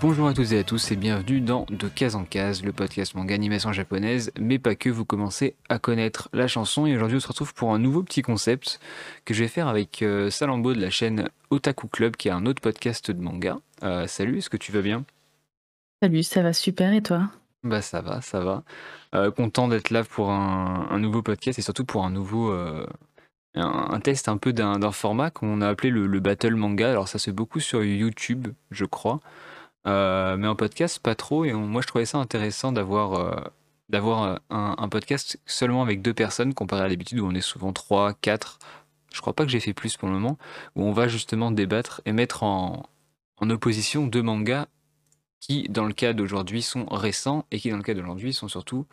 Bonjour à toutes et à tous et bienvenue dans De Case en Case, le podcast manga animation japonaise, mais pas que, vous commencez à connaître la chanson et aujourd'hui on se retrouve pour un nouveau petit concept que je vais faire avec euh, Salambo de la chaîne Otaku Club qui est un autre podcast de manga. Euh, salut, est-ce que tu vas bien? Salut, ça va super et toi? Bah ça va, ça va. Euh, content d'être là pour un, un nouveau podcast et surtout pour un nouveau... un, test un peu d'un format qu'on a appelé le, le Battle Manga. Alors ça se fait beaucoup sur YouTube, je crois. Euh, mais en podcast, pas trop. Et moi, je trouvais ça intéressant d'avoir euh, d'avoir un, podcast seulement avec deux personnes, comparé à l'habitude où on est souvent trois, quatre. Je crois pas que j'ai fait plus pour le moment, où on va justement débattre et mettre en, en opposition deux mangas qui, dans le cas d'aujourd'hui, sont récents et qui, dans le cas d'aujourd'hui, sont surtout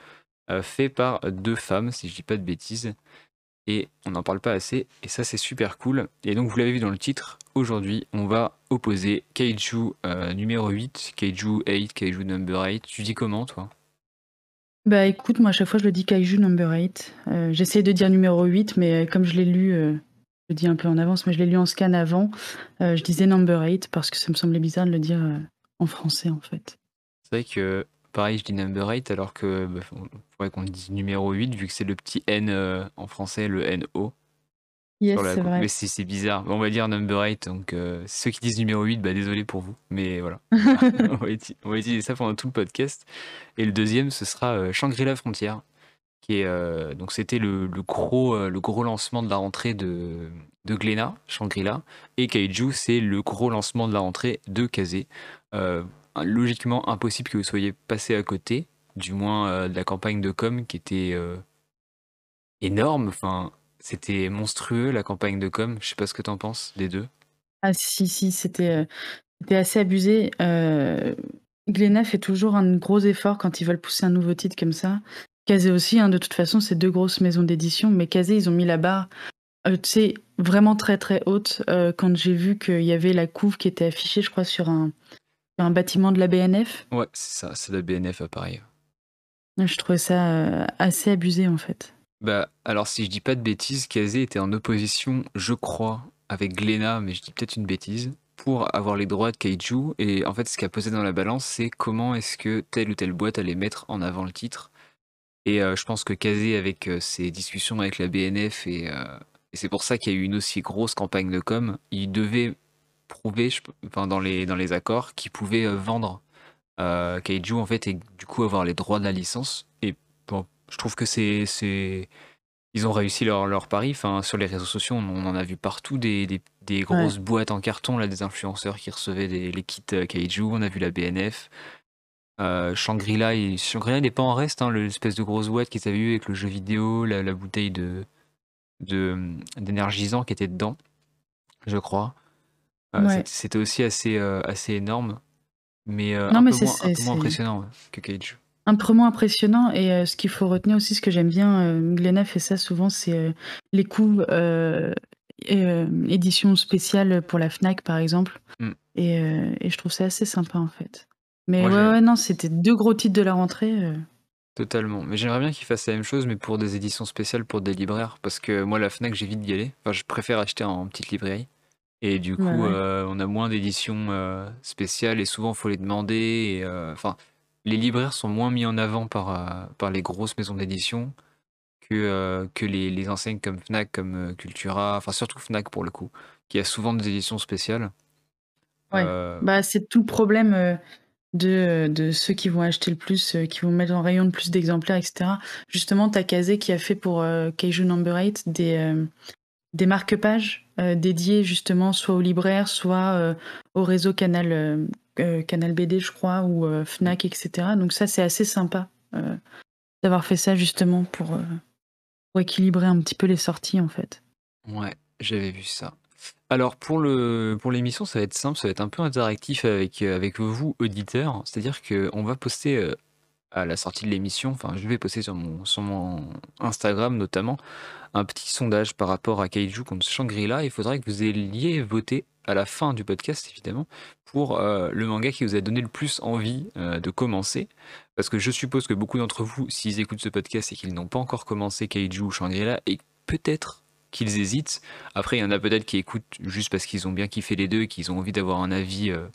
euh, faits par deux femmes, si je dis pas de bêtises. Et on n'en parle pas assez, et ça c'est super cool. Et donc vous l'avez vu dans le titre, aujourd'hui on va opposer Kaiju euh, numéro 8, Kaiju 8, Kaiju number 8. Tu dis comment toi? Bah écoute, moi à chaque fois je le dis Kaiju number 8. Euh, J'essayais de dire numéro 8, mais euh, comme je l'ai lu, euh, je le dis un peu en avance, mais je l'ai lu en scan avant, je disais number 8 parce que ça me semblait bizarre de le dire en français en fait. C'est vrai que pareil je dis number 8 alors que bah, on faudrait qu'on dise numéro 8 vu que c'est le petit N euh, en français, le NO. Yes, c'est vrai. Mais c'est bizarre. On va dire number 8, donc euh, ceux qui disent numéro 8, bah désolé pour vous. Mais voilà. on, va on va utiliser ça pendant tout le podcast. Et le deuxième, ce sera euh, Shangri-La Frontière. Qui est, donc c'était le, le gros, le gros lancement de la rentrée de, de Glénat, Shangri-La. Et Kaiju, c'est le gros lancement de la rentrée de Kazé. Logiquement, impossible que vous soyez passé à côté, du moins euh, de la campagne de com qui était euh, énorme. Enfin, c'était monstrueux la campagne de com. Je sais pas ce que t'en penses des deux. Ah si, si, c'était euh, assez abusé. Glénat fait toujours un gros effort quand ils veulent pousser un nouveau titre comme ça. Kazé aussi, hein, de toute façon, c'est deux grosses maisons d'édition, mais Kazé, ils ont mis la barre, euh, vraiment très très haute. quand j'ai vu qu'il y avait la couve qui était affichée, je crois, sur un, un bâtiment de la BNF, Ouais, c'est ça, c'est la BNF à Paris. je trouvais ça euh, assez abusé en fait. Bah, alors si je dis pas de bêtises, Kazé était en opposition, je crois, avec Glénat, mais je dis peut-être une bêtise, pour avoir les droits de Kaiju. Et en fait, ce qui a pesé dans la balance, c'est comment est-ce que telle ou telle boîte allait mettre en avant le titre. Et euh, je pense que Kazé, avec euh, ses discussions avec la BNF, et, euh, et c'est pour ça qu'il y a eu une aussi grosse campagne de com, il devait prouver, je- enfin, dans les, dans les accords, qu'il pouvait euh, vendre euh, Kaiju, en fait, et du coup avoir les droits de la licence. Et bon, je trouve que c'est, c'est, ils ont réussi leur, leur pari. Enfin, sur les réseaux sociaux, on, on en a vu partout des, des, des grosses boîtes en carton, là, des influenceurs qui recevaient des, les kits euh, Kaiju. On a vu la BNF. Euh, Shangri-La, il- Shangri-La n'est pas en reste, hein, l'espèce de grosse boîte qu'ils avaient eu avec le jeu vidéo, la, la bouteille de, de, d'énergisant qui était dedans, je crois. Ouais. c'était- aussi assez, euh, assez énorme, mais, euh, Non, un, mais peu c'est- moins, un peu c'est- moins c'est- impressionnant que Kaiju. Un peu moins impressionnant et euh, ce qu'il faut retenir aussi, ce que j'aime bien, euh, Glénat fait ça souvent, c'est euh, les coups édition spéciale pour la Fnac par exemple. Mm. Et, et je trouve ça assez sympa en fait. Mais Moi, ouais, non, c'était deux gros titres de la rentrée. Totalement. Mais j'aimerais bien qu'ils fassent la même chose, mais pour des éditions spéciales pour des libraires. Parce que moi, la Fnac, j'évite d'y aller. Enfin, je préfère acheter en petite librairie. Et du coup, Ouais, euh, on a moins d'éditions euh, spéciales et souvent, il faut les demander. Et, euh, enfin, les libraires sont moins mis en avant par, par les grosses maisons d'édition que, que les, les enseignes comme Fnac, comme Cultura. Enfin, surtout Fnac pour le coup, qui a souvent des éditions spéciales. Ouais. Bah, c'est tout le problème de, de ceux qui vont acheter le plus, qui vont mettre en rayon le plus d'exemplaires, etc. Justement, t'as Kazé qui a fait pour euh, Kaiju Number 8 des, des marque-pages euh, dédiés justement soit aux libraires, soit euh, au réseau Canal, euh, Canal BD, je crois, ou Fnac, etc. Donc ça, c'est assez sympa d'avoir fait ça justement pour, équilibrer un petit peu les sorties, en fait. Ouais, j'avais vu ça. Alors pour le pour l'émission, ça va être simple, ça va être un peu interactif avec avec vous auditeurs, c'est-à-dire que on va poster à la sortie de l'émission, enfin je vais poster sur mon Instagram notamment un petit sondage par rapport à Kaiju contre Shangri-La. Il faudrait que vous ayez voté à la fin du podcast évidemment pour euh, le manga qui vous a donné le plus envie euh, de commencer, parce que je suppose que beaucoup d'entre vous, s'ils écoutent ce podcast et qu'ils n'ont pas encore commencé Kaiju ou Shangri-La, et peut-être qu'ils hésitent. Après, il y en a peut-être qui écoutent juste parce qu'ils ont bien kiffé les deux et qu'ils ont envie d'avoir un avis euh,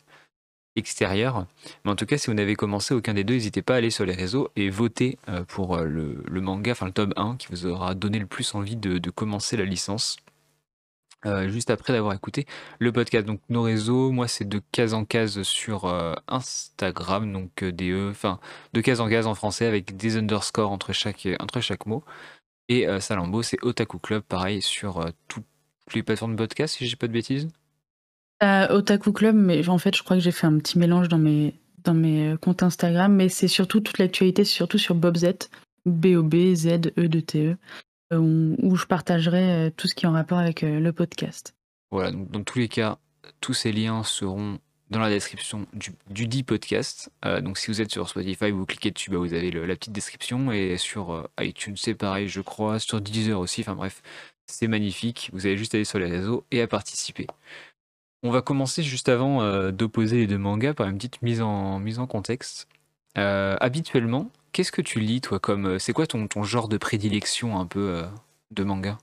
extérieur. Mais en tout cas, si vous n'avez commencé aucun des deux, n'hésitez pas à aller sur les réseaux et voter euh, pour euh, le, manga, enfin le tome 1, qui vous aura donné le plus envie de, commencer la licence. Euh, juste après d'avoir écouté le podcast. Donc nos réseaux, moi c'est de case en case sur Instagram, donc des enfin de case en case en français avec des underscores entre chaque, entre chaque mot. Et Salambo, c'est Otaku Club, pareil sur toutes les plateformes de podcast, si j'ai pas de bêtises. Otaku Club, mais en fait, je crois que j'ai fait un petit mélange dans mes, dans mes euh, comptes Instagram, mais c'est surtout toute l'actualité, surtout sur Bobz, B-O-B-Z-E-D-T-E, euh, où, je partagerai euh, tout ce qui est en rapport avec le podcast. Voilà, donc dans tous les cas, tous ces liens seront dans la description du, du dit podcast. donc si vous êtes sur Spotify, vous cliquez dessus, bah, vous avez la petite description. Et sur iTunes, c'est pareil, je crois. Sur Deezer aussi. Enfin bref, c'est magnifique. Vous avez juste à aller sur les réseaux et à participer. On va commencer juste avant euh, d'opposer les deux mangas par une petite mise en, mise en contexte. Euh, habituellement, qu'est-ce que tu lis, toi, comme. Euh, c'est quoi ton, ton genre de prédilection un peu de manga?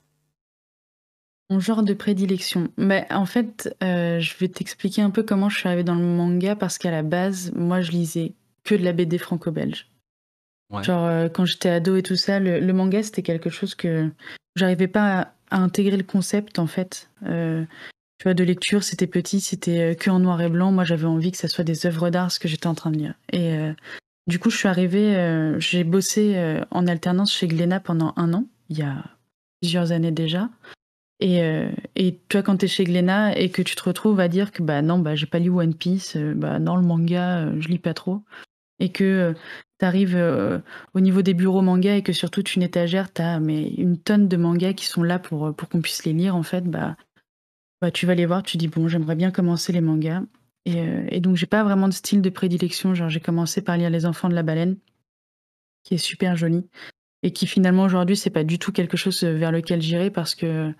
Mon genre de prédilection. Mais en fait, je vais t'expliquer un peu comment je suis arrivée dans le manga parce qu'à la base, moi, je lisais que de la BD franco-belge. Genre, quand j'étais ado et tout ça, le, manga, c'était quelque chose que j'arrivais pas à, à, intégrer le concept, en fait. Tu vois, de lecture, c'était petit, c'était euh, que en noir et blanc. Moi, j'avais envie que ça soit des œuvres d'art, ce que j'étais en train de lire. Et euh, du coup, je suis arrivée, euh, j'ai bossé en alternance chez Glénat pendant un an, il y a plusieurs années déjà. Et, et toi, quand tu es chez Glénat et que tu te retrouves à dire que bah non, bah j'ai pas lu One Piece, bah non, le manga, je lis pas trop, et que tu arrives au niveau des bureaux manga et que sur toute une étagère, tu une tonne de mangas qui sont là pour, pour qu'on puisse les lire, en fait, bah bah, tu vas les voir, tu dis bon, j'aimerais bien commencer les mangas. Et, euh, et donc, j'ai pas vraiment de style de prédilection. Genre, j'ai commencé par lire Les Enfants de la Baleine, qui est super joli. Et qui finalement, aujourd'hui, c'est pas du tout quelque chose euh, vers lequel j'irai parce que,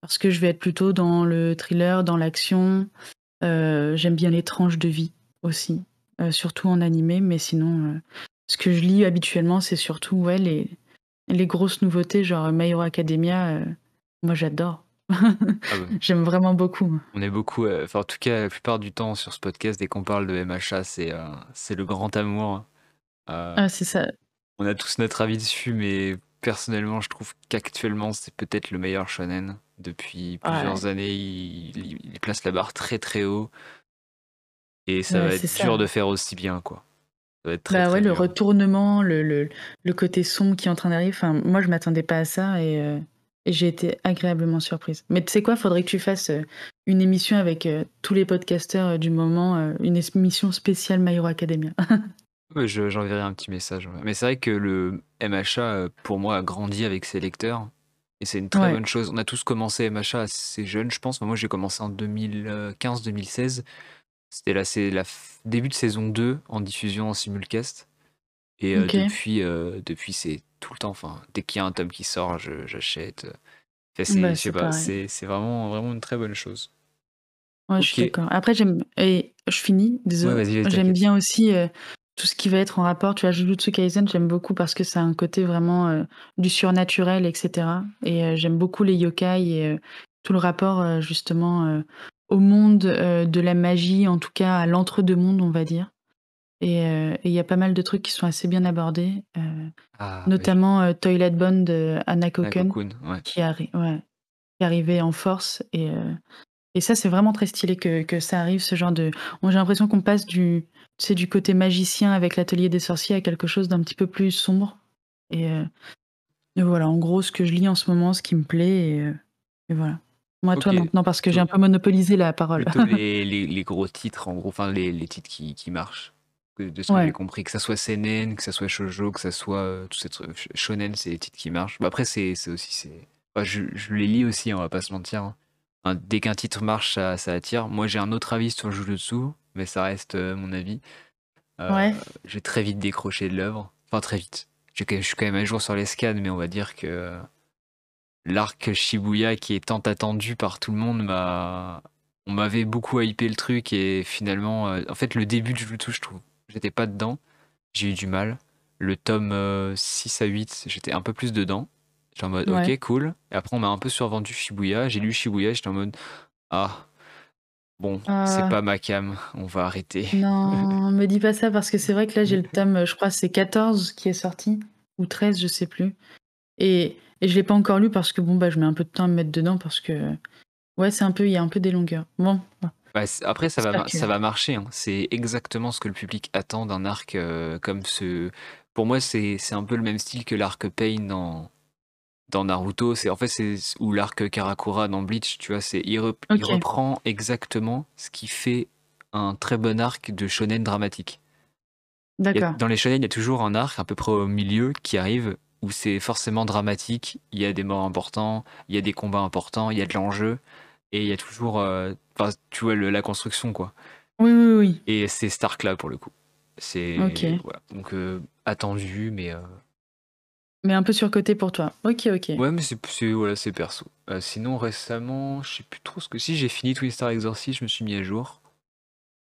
parce que je vais être plutôt dans le thriller, dans l'action. Euh, j'aime bien les tranches de vie aussi, surtout en animé. Mais sinon, ce que je lis habituellement, c'est surtout ouais, les, les grosses nouveautés, genre My Academia. moi, j'adore. Ah J'aime vraiment beaucoup. On est beaucoup, euh, enfin, en tout cas, la plupart du temps sur ce podcast, dès qu'on parle de MHA, c'est euh, c'est le grand amour. Euh, ah, c'est ça. on a tous notre avis dessus, mais personnellement, je trouve qu'actuellement, c'est peut-être le meilleur shonen. Depuis plusieurs années, il, il- place la barre très très haut. Et ça va être dur de faire aussi bien, quoi. Ça va être très Bah ouais, le retournement, le, le, le côté sombre qui est en train d'arriver. Enfin, moi, je m'attendais pas à ça et, et j'ai été agréablement surprise. Mais tu sais quoi, faudrait que tu fasses euh, une émission avec euh, tous les podcasteurs euh, du moment, une émission spéciale My Hero Academia. J'enverrai un petit message. Mais c'est vrai que le MHA, pour moi, a grandi avec ses lecteurs. Et c'est une très bonne chose. On a tous commencé MHA assez jeunes, je pense. moi, j'ai commencé en 2015-2016. C'était là, c'est la début de saison 2 en diffusion en simulcast. Et depuis, depuis c'est tout le temps. Enfin, dès qu'il y a un tome qui sort, j'achète. Bah, c'est vraiment, vraiment une très bonne chose. Ouais, je suis d'accord. Après, j'aime. Et je finis, désolé. j'aime bien aussi tout ce qui va être en rapport. Tu vois, Jujutsu Kaisen, j'aime beaucoup parce que ça a un côté vraiment du surnaturel, etc. Et j'aime beaucoup les yokai et tout le rapport, justement, au monde de la magie, en tout cas à l'entre-deux-mondes, on va dire. Et il y a pas mal de trucs qui sont assez bien abordés, ah, notamment Toilet Bond de Anna Koken, qui, arri ouais, qui arrivait en force. Et, et ça, c'est vraiment très stylé que, que ça arrive, ce genre de. J'ai l'impression qu'on passe du, du côté magicien avec l'atelier des sorciers à quelque chose d'un petit peu plus sombre. Et, voilà, en gros, ce que je lis en ce moment, ce qui me plaît. Et, et voilà. Moi, toi, maintenant, parce que j'ai un peu monopolisé la parole. les, les, les, gros titres, en gros, enfin, les, les titres qui, qui marchent de ce que j'ai compris, que ça soit seinen, que ça soit shoujo, que ça soit euh, tout shonen, c'est les titres qui marchent. Bah, après, c'est aussi c'est. je, je, les lis aussi, on va pas se mentir. Hein. dès qu'un titre marche, ça, ça attire. Moi, j'ai un autre avis sur le Jujutsu, mais ça reste euh, mon avis. Euh, j'ai très vite décroché de l'œuvre. Enfin, très vite. Je suis quand même à jour sur les scans, mais on va dire que l'arc Shibuya qui est tant attendu par tout le monde m'a. On m'avait beaucoup hypé le truc et finalement, en fait, le début de Jujutsu, je trouve j'étais pas dedans. J'ai eu du mal. Le tome 6 euh, à 8, j'étais un peu plus dedans. J'étais en mode, ok, cool. Et après, on m'a un peu survendu Shibuya. J'ai lu Shibuya, j'étais en mode, ah, Bon, c'est Ah. pas ma came, on va arrêter. Non, me dis pas ça parce que c'est vrai que là j'ai le tome, je crois c'est 14 qui est sorti ou 13, je sais plus et et je l'ai pas encore lu parce que bon, bah, je mets un peu de temps à me mettre dedans parce que ouais, c'est un peu il y a un peu des longueurs. Bon, bah après ça va que ça va marcher, hein. C'est exactement ce que le public attend d'un arc, heu, comme ce pour moi, c'est c'est un peu le même style que l'arc Pain dans dans Naruto. C'est en fait, c'est ou l'arc Karakura dans Bleach, tu vois? C'est il rep il OK. reprend exactement ce qui fait un très bon arc de shonen dramatique. Il y a D'accord. dans les shonen, il y a toujours un arc à peu près au milieu qui arrive où c'est forcément dramatique, il y a des morts importants, il y a des combats importants, il y a de l'enjeu et il y a toujours, heu, enfin, tu vois le la construction, quoi Oui, oui, oui. et c'est cet arc-là pour le coup. C'est voilà, donc heu, attendu mais heu Mais un peu surcoté pour toi. OK, OK. Ouais, mais c'est voilà, c'est perso. Sinon récemment, je sais plus trop ce que si j'ai fini Twin Star Exorcist, je me suis mis à jour.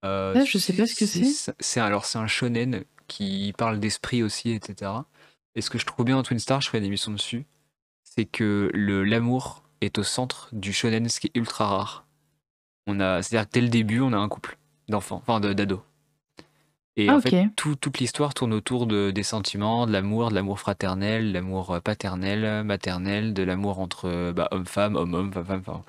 Heu, Ah, je sais pas ce que c'est c'est. alors c'est un shonen qui parle d'esprit aussi et cetera et ce que je trouve bien dans Twin Star, je ferai une émission dessus, c'est que le l'amour est au centre du shonen, ce qui est ultra rare. On a c'est-à-dire que dès le début, on a un couple d'enfants, enfin de d'ados et Ah en fait, OK. tout toute l'histoire tourne autour de des sentiments, de l'amour, de l'amour fraternel, de l'amour, heu, paternel, maternel, de l'amour entre, heu, bah, homme-femme, homme-homme, femme-femme, enfin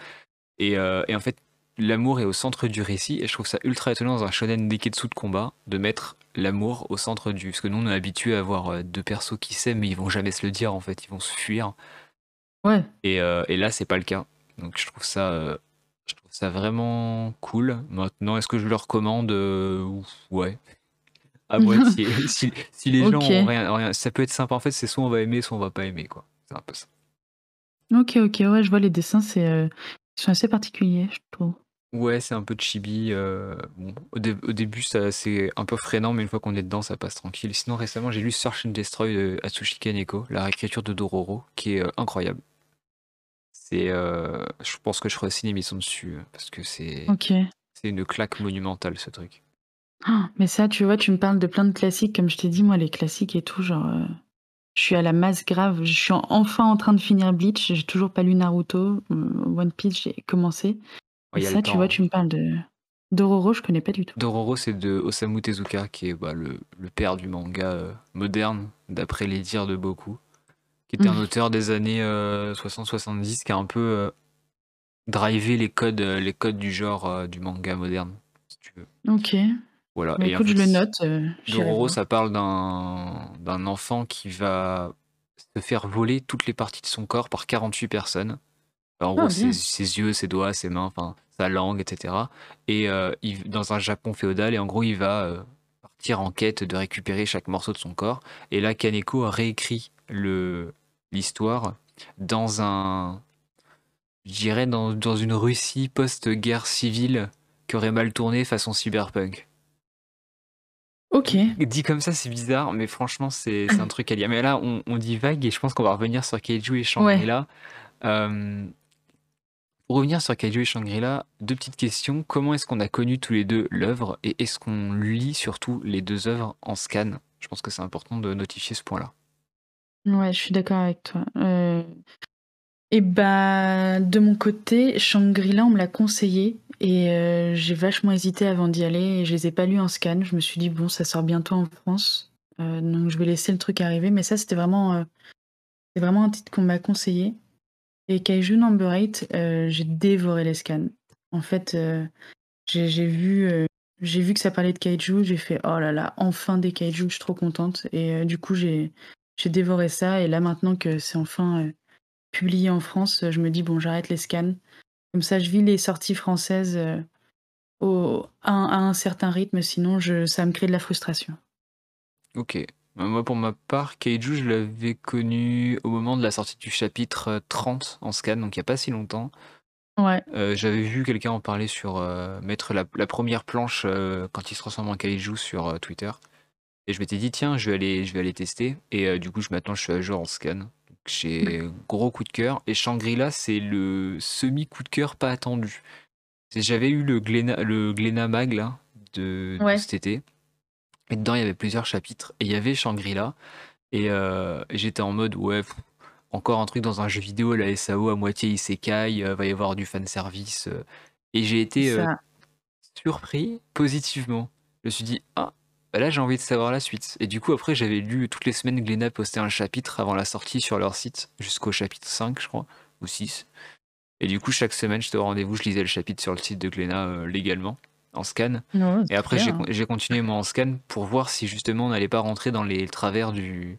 et en fait, l'amour est au centre du récit et je trouve ça ultra étonnant dans un shonen neketsu de combat, de mettre l'amour au centre du parce que nous, on est habitués à voir, heu, 2 persos qui s'aiment, mais ils vont jamais se le dire en fait, ils vont se fuir Ouais. et heu et là, c'est pas le cas. Donc je trouve ça, heu, je trouve ça vraiment cool. Maintenant, est-ce que je le recommande? Heu, ouais. À moitié. Si si les gens ont rien rien ça peut être sympa en fait, c'est soit on va aimer, soit on va pas aimer, quoi. C'est un peu ça. OK, OK, ouais, je vois les dessins, c'est, heu, ils sont assez particuliers, je trouve. Ouais, c'est un peu chibi, heu, bon, au dé au début, ça c'est un peu freinant, mais une fois qu'on est dedans, ça passe tranquille. Sinon, récemment, j'ai lu Search and Destroy de Atsushi Kaneko, la réécriture de Dororo, qui est, incroyable. C'est, heu, je pense que je ferai aussi une émission dessus, heu, parce que c'est une claque monumentale, ce truc. Mais ça, tu vois, tu me parles de plein de classiques, comme je t'ai dit, moi, les classiques et tout, genre, heu, je suis à la masse grave. Je suis en enfin en train de finir Bleach, j'ai toujours pas lu Naruto, One Piece, j'ai commencé Oh, et ça, tu vois, hein. tu me parles de Dororo, je connais pas du tout. Dororo, c'est de Osamu Tezuka, qui est, bah, le le père du manga, moderne, d'après les dires de beaucoup, qui était un Mmh. auteur des années, heu, 60-70, qui a un peu, heu, drivé les codes, heu, les codes du genre, heu, du manga moderne, si tu veux. OK. Voilà Bah, et en écoute, fait je le note, Dororo, ça parle d'un enfant qui va se faire voler toutes les parties de son corps par 48 personnes. En gros, Ah ses ses yeux, ses doigts, ses mains, enfin sa langue et cetera et il dans un Japon féodal et en gros, il va, partir en quête de récupérer chaque morceau de son corps et là, Kaneko a réécrit le l'histoire dans un je dirais dans dans une Russie post-guerre civile qui aurait mal tourné façon cyberpunk. OK. Dit comme ça, c'est bizarre, mais franchement, c'est un truc à lire. Mais là, on on divague et je pense qu'on va revenir sur Kaiju et Ouais. Shangri-La. Pour revenir sur Kaiju et Shangri-La, 2 petites questions. Comment est-ce qu'on a connu tous les 2 l'œuvre et est-ce qu'on lit surtout les 2 œuvres en scan? Je pense que c'est important de notifier ce point-là. Ouais, je suis d'accord avec toi. Heu et bah, de mon côté, Shangri-La, on me l'a conseillé et heu, j'ai vachement hésité avant d'y aller et je les ai pas lus en scan. Je me suis dit: «Bon, ça sort bientôt en France, heu, donc je vais laisser le truc arriver», mais ça, c'était vraiment, vraiment un titre qu'on m'a conseillé et Kaiju Number 8, heu, j'ai dévoré les scans. En fait, j'ai vu, vu que ça parlait de kaiju, j'ai fait: «Oh là là, enfin des kaiju, je suis trop contente» et du coup, j'ai j'ai dévoré ça et là, maintenant que c'est enfin, heu, publié en France, je me dis: «Bon, j'arrête les scans». Comme ça, je vis les sorties françaises, au à un à un certain rythme, sinon je ça me crée de la frustration. OK. Bah, moi, pour ma part, Kaiju, je l'avais connu au moment de la sortie du chapitre, heu, 30 en scan, donc il y a pas si longtemps. Ouais. J'avais vu quelqu'un en parler sur, mettre la la 1re planche, quand il se transforme en Kaiju sur, Twitter et je m'étais dit: «Tiens, je vais aller je vais aller tester» et heu, du coup, je maintenant, je suis à jour en scan. Donc j'ai gros coup de cœur. Et Shangri-La, c'est le semi coup de cœur pas attendu. J'avais eu le Glénat le Mag là, de cet été. Et dedans, il y avait plusieurs chapitres. Et il y avait Shangri-La. Et heu, j'étais en mode: «Ouais, encore un truc dans un jeu vidéo la SAO à moitié isekai, heu, va y avoir du fanservice, heu» et j'ai été, surpris positivement. Je me suis dit: «Ah, bah là j'ai envie de savoir la suite» et du coup après j'avais lu toutes les semaines Glénat postait un chapitre avant la sortie sur leur site, jusqu'au chapitre 5 je crois, ou 6 et du coup chaque semaine j'étais au rendez-vous, je lisais le chapitre sur le site de Glénat, euh, légalement, en scan. Et après j'ai continué moi en scan pour voir si justement on n'allait pas rentrer dans les travers du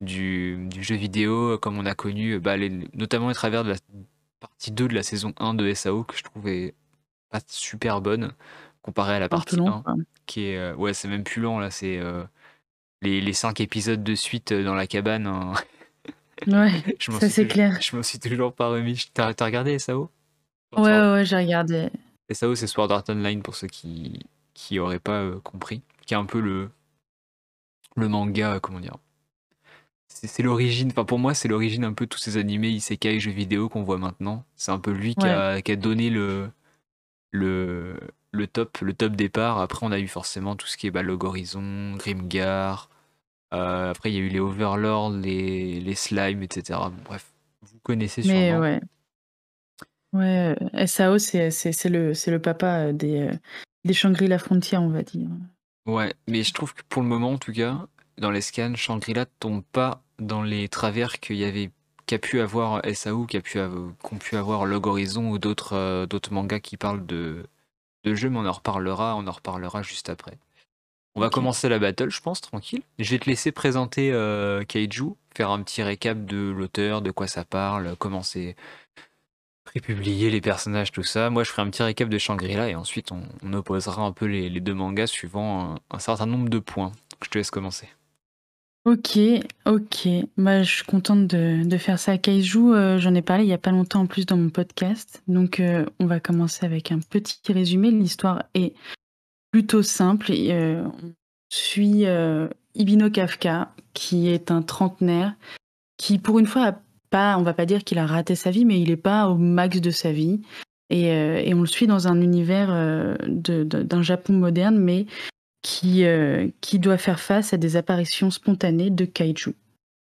du du jeu vidéo comme on a connu, bah, les notamment les travers de la partie 2 de la saison 1 de SAO que je trouvais pas super bonne comparé à la partie 1 qui est euh, ouais c'est même plus long là c'est euh, les, les 5 épisodes de suite euh, dans la cabane hein. ouais ça c'est clair. je m'en suis toujours pas remis. T'as as regardé SAO? Ouais ouais, ouais j'ai regardé. SAO c'est Sword Art Online pour ceux qui qui auraient pas compris qui est un peu le le manga comment dire c'est l'origine, enfin pour moi c'est l'origine un peu de tous ces animés isekai jeux vidéo qu'on voit maintenant. C'est un peu lui qui, a, qui, a, donné le, le, le top, le top départ. Après, on a eu forcément tout ce qui est bah, Log Horizon, Grimgar. Euh, après, il y a eu les Overlords, les, les Slimes, etc. bref, vous connaissez sûrement. Mais ouais. Ouais, euh, SAO, c'est le, le papa des, euh, des Shangri-La Frontier, on va dire. Ouais, mais je trouve que pour le moment, en tout cas, dans les scans, Shangri-La tombe pas dans les travers qu'il y avait qu'a pu avoir SAO, qu'a pu, qu'ont pu avoir Log Horizon ou d'autres d'autres mangas qui parlent de, de jeux, mais on en reparlera, on en reparlera juste après. On va commencer la battle, je pense, tranquille. Je vais te laisser présenter euh, Kaiju, faire un petit récap de l'auteur, de quoi ça parle, comment c'est prépublié, les personnages, tout ça. Moi, je ferai un petit récap de Shangri-La et ensuite on, opposera un peu les, deux mangas suivant un, certain nombre de points. Je te laisse commencer. Ok, ok. Bah, je suis contente de, faire ça. Kaiju, euh, j'en ai parlé il y a pas longtemps en plus dans mon podcast. Donc, euh, on va commencer avec un petit résumé. L'histoire est plutôt simple. Euh, on suit Ibino Kafka, qui est un trentenaire, qui pour une fois a pas, on va pas dire qu'il a raté sa vie, mais il n'est pas au max de sa vie. Et, et on le suit dans un univers d'un Japon moderne, mais qui, euh, qui doit faire face à des apparitions spontanées de kaiju.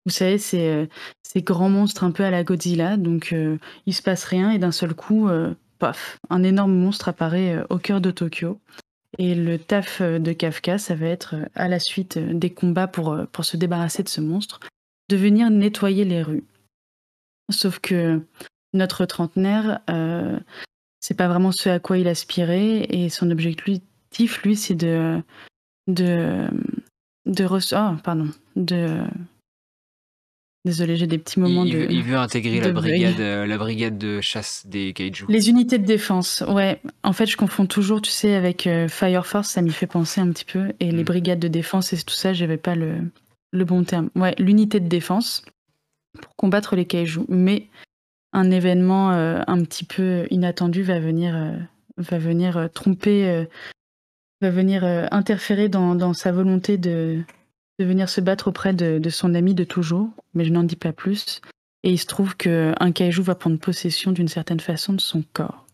Vous savez, c'est euh, ces grands monstres un peu à la Godzilla, donc euh, il se passe rien et d'un seul coup, paf, un énorme monstre apparaît au cœur de Tokyo. Et le taf de Kafka, ça va être, à la suite des combats pour, pour se débarrasser de ce monstre, de venir nettoyer les rues. Sauf que notre trentenaire, c'est pas vraiment ce à quoi il aspirait et son objectif, lui, c'est de. de. de. Oh, pardon. De. Désolé, j'ai des petits moments il, de. Il veut intégrer la, brigade, euh, la brigade de chasse des kaiju. Les unités de défense, ouais. En fait, je confonds toujours, tu sais, avec euh, Fire Force, ça m'y fait penser un petit peu. Et les mm. brigades de défense et tout ça, j'avais pas le, le bon terme. Ouais, l'unité de défense pour combattre les kaiju. Mais un événement euh, un petit peu inattendu va venir, va venir tromper va venir euh, interférer dans, sa volonté de, de, venir se battre auprès de, son ami de toujours, mais je n'en dis pas plus. Et il se trouve qu'un kaiju va prendre possession d'une certaine façon de son corps.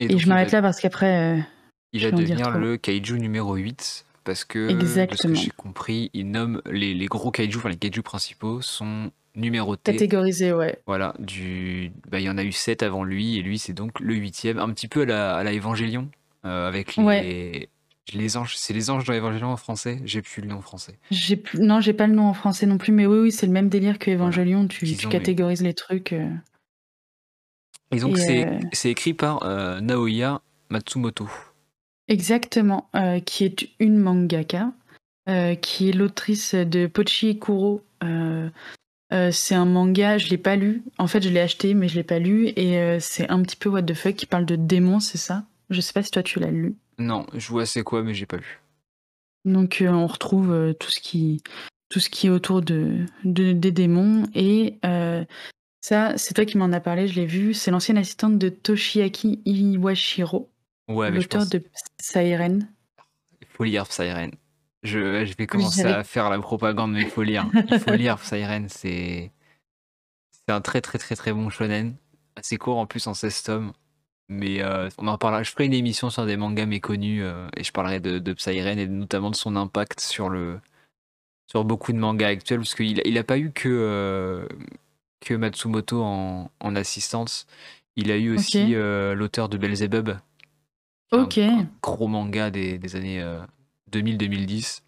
Et, je m'arrête là parce qu'après. Euh, il va devenir le kaiju numéro 8 parce que, Exactement. de ce que j'ai compris, il nomme les, les, gros kaiju, enfin les kaiju principaux sont numérotés. Catégorisés, ouais. Voilà, du... Bah, il y en a eu 7 avant lui, et lui c'est donc le huitième, un petit peu à la, à la Évangélion, euh, avec les, les anges. C'est les anges dans l'Évangélion en français? J'ai plus le nom en français. J'ai plus... Non, j'ai pas le nom en français non plus, mais oui, oui, c'est le même délire que Évangélion. Tu, tu catégorises les trucs. Euh. Et donc, euh, c'est écrit par Naoya Matsumoto. Exactement, qui est une mangaka, qui est l'autrice de Pochi Kuro. c'est un manga, je l'ai pas lu. En fait, je l'ai acheté, mais je l'ai pas lu. Et c'est un petit peu what the fuck qui parle de démons, c'est ça? Je sais pas si toi tu l'as lu. Non, je vois c'est quoi, mais j'ai pas lu. Donc euh, on retrouve euh, tout ce qui tout ce qui est autour de, des démons et euh, ça c'est toi qui m'en as parlé, je l'ai vu. C'est l'ancienne assistante de Toshiaki Iwashiro, ouais, l'auteur de Siren. Il faut lire Siren. Je, je vais commencer à faire la propagande, mais il faut lire. Il faut lire Siren, c'est c'est un très très très très bon shonen, assez court en plus en 16 tomes. Mais euh, on en parlera. Je ferai une émission sur des mangas méconnus euh, et je parlerai de, de Psyren et notamment de son impact sur le sur beaucoup de mangas actuels parce qu'il il a pas eu que euh, que Matsumoto en, en, assistance. Il a eu aussi l'auteur de Belzebub Ok. Un, gros manga des, années 2000-2010.